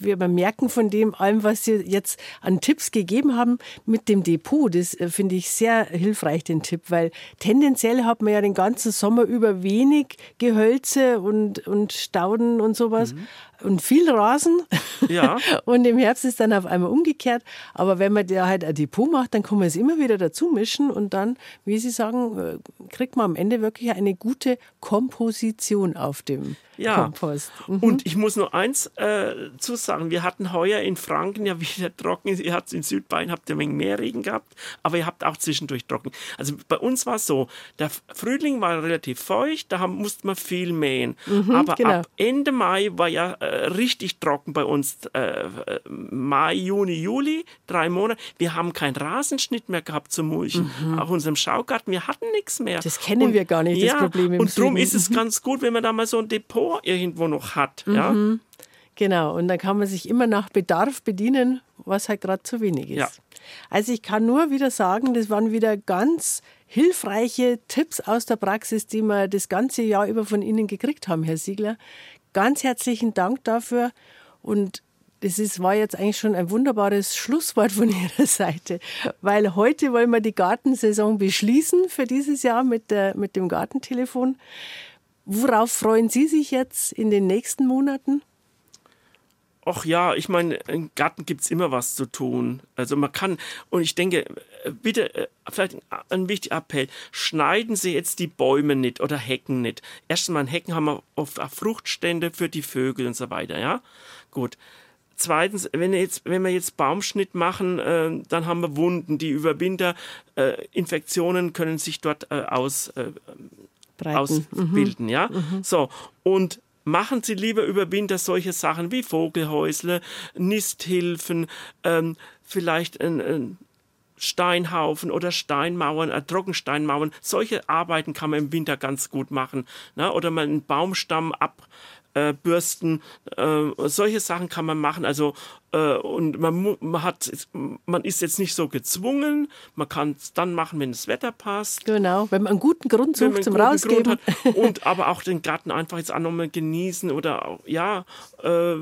wir merken von dem allem, was Sie jetzt an Tipps gegeben haben mit dem Depot. Das äh, finde ich sehr hilfreich, den Tipp, weil tendenziell hat man ja den ganzen Sommer über wenig Gehölze und, und Stauden und sowas. Mhm und viel Rasen. Ja. und im Herbst ist dann auf einmal umgekehrt. Aber wenn man da halt ein Depot macht, dann kann man es immer wieder dazu mischen und dann, wie Sie sagen, äh, kriegt man am Ende wirklich eine gute Komposition auf dem ja. Kompost. Mhm. Und ich muss nur eins äh, zu sagen. Wir hatten heuer in Franken ja wieder trocken. Ihr habt in Südbayern habt ihr ein wenig mehr Regen gehabt, aber ihr habt auch zwischendurch trocken. Also bei uns war es so, der Frühling war relativ feucht, da haben, musste man viel mähen. Mhm, aber genau. ab Ende Mai war ja äh, richtig trocken bei uns. Äh, Mai, Juni, Juli, drei Monate. Wir haben keinen Rasenschnitt mehr gehabt zum Mulchen. Mhm. Auch unserem Schaugarten, wir hatten nichts mehr. Das kennen und, wir gar nicht, ja, das Problem im Und darum ist es mhm. ganz gut, wenn man da mal so ein Depot irgendwo noch hat. Mhm. Ja? Genau, und dann kann man sich immer nach Bedarf bedienen, was halt gerade zu wenig ist. Ja. Also ich kann nur wieder sagen, das waren wieder ganz hilfreiche Tipps aus der Praxis, die wir das ganze Jahr über von Ihnen gekriegt haben, Herr Siegler ganz herzlichen Dank dafür und das ist, war jetzt eigentlich schon ein wunderbares Schlusswort von Ihrer Seite, weil heute wollen wir die Gartensaison beschließen für dieses Jahr mit, der, mit dem Gartentelefon. Worauf freuen Sie sich jetzt in den nächsten Monaten? Ach ja, ich meine, im Garten gibt es immer was zu tun. Also man kann, und ich denke, äh, bitte, äh, vielleicht ein wichtiger Appell, schneiden Sie jetzt die Bäume nicht oder Hecken nicht. Erstmal, Hecken haben wir oft auch Fruchtstände für die Vögel und so weiter, ja? Gut. Zweitens, wenn wir jetzt, wenn wir jetzt Baumschnitt machen, äh, dann haben wir Wunden, die über Winter, äh, Infektionen können sich dort äh, aus, äh, ausbilden, mhm. ja? Mhm. So, und machen Sie lieber über Winter solche Sachen wie Vogelhäusle, Nisthilfen, ähm, vielleicht ein, ein Steinhaufen oder Steinmauern, äh, Trockensteinmauern. Solche Arbeiten kann man im Winter ganz gut machen. Ne? Oder mal einen Baumstamm abbürsten. Äh, solche Sachen kann man machen. Also äh, und man, man hat, man ist jetzt nicht so gezwungen. Man kann es dann machen, wenn das Wetter passt. Genau, wenn man einen guten Grund sucht zum Rausgeben. und aber auch den Garten einfach jetzt auch nochmal genießen oder ja äh,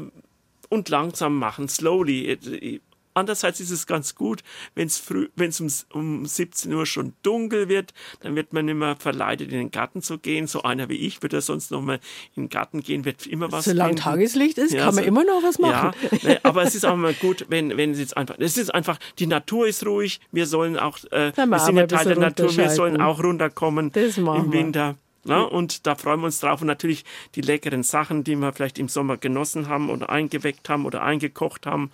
und langsam machen, slowly. Andererseits ist es ganz gut, wenn es früh, wenn es um, um 17 Uhr schon dunkel wird, dann wird man immer verleitet, in den Garten zu gehen. So einer wie ich würde sonst noch mal in den Garten gehen, wird immer was. Solange finden. Tageslicht ist, ja, kann man so, immer noch was machen. Ja, ne, aber es ist auch mal gut, wenn, wenn es jetzt einfach, es ist einfach, die Natur ist ruhig, wir sollen auch, äh, wir sind ja Teil der Natur, wir sollen auch runterkommen im Winter. Ne? Und da freuen wir uns drauf. Und natürlich die leckeren Sachen, die wir vielleicht im Sommer genossen haben oder eingeweckt haben oder eingekocht haben,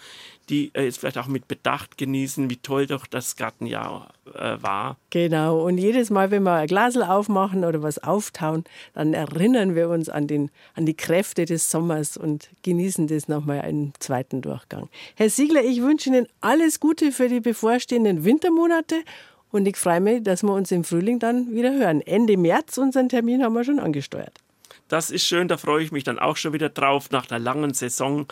die äh, jetzt vielleicht auch mit Bedacht genießen, wie toll doch das Gartenjahr äh, war. Genau. Und jedes Mal, wenn wir ein Glasel aufmachen oder was auftauen, dann erinnern wir uns an, den, an die Kräfte des Sommers und genießen das nochmal einen zweiten Durchgang. Herr Siegler, ich wünsche Ihnen alles Gute für die bevorstehenden Wintermonate und ich freue mich, dass wir uns im Frühling dann wieder hören. Ende März, unseren Termin haben wir schon angesteuert. Das ist schön, da freue ich mich dann auch schon wieder drauf nach einer langen Saison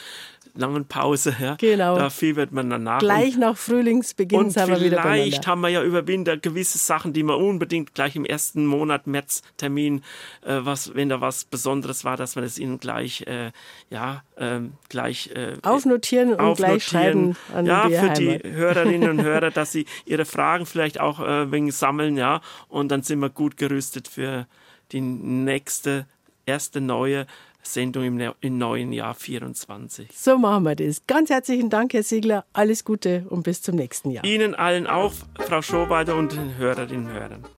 langen Pause. Ja. Genau. Da fiebert man danach. Gleich nach Frühlingsbeginn und sind wir wieder Vielleicht haben wir ja über Winter gewisse Sachen, die man unbedingt gleich im ersten Monat Märztermin, äh, was, wenn da was Besonderes war, dass wir das ihnen gleich, äh, ja, ähm, gleich äh, aufnotieren und aufnotieren. gleich schreiben an Ja, die für die Hörerinnen und Hörer, dass sie ihre Fragen vielleicht auch äh, wegen sammeln, ja, und dann sind wir gut gerüstet für die nächste, erste neue Sendung im, im neuen Jahr 24. So machen wir das. Ganz herzlichen Dank, Herr Siegler. Alles Gute und bis zum nächsten Jahr. Ihnen allen auch, Frau Schobeider und den Hörerinnen und Hörern.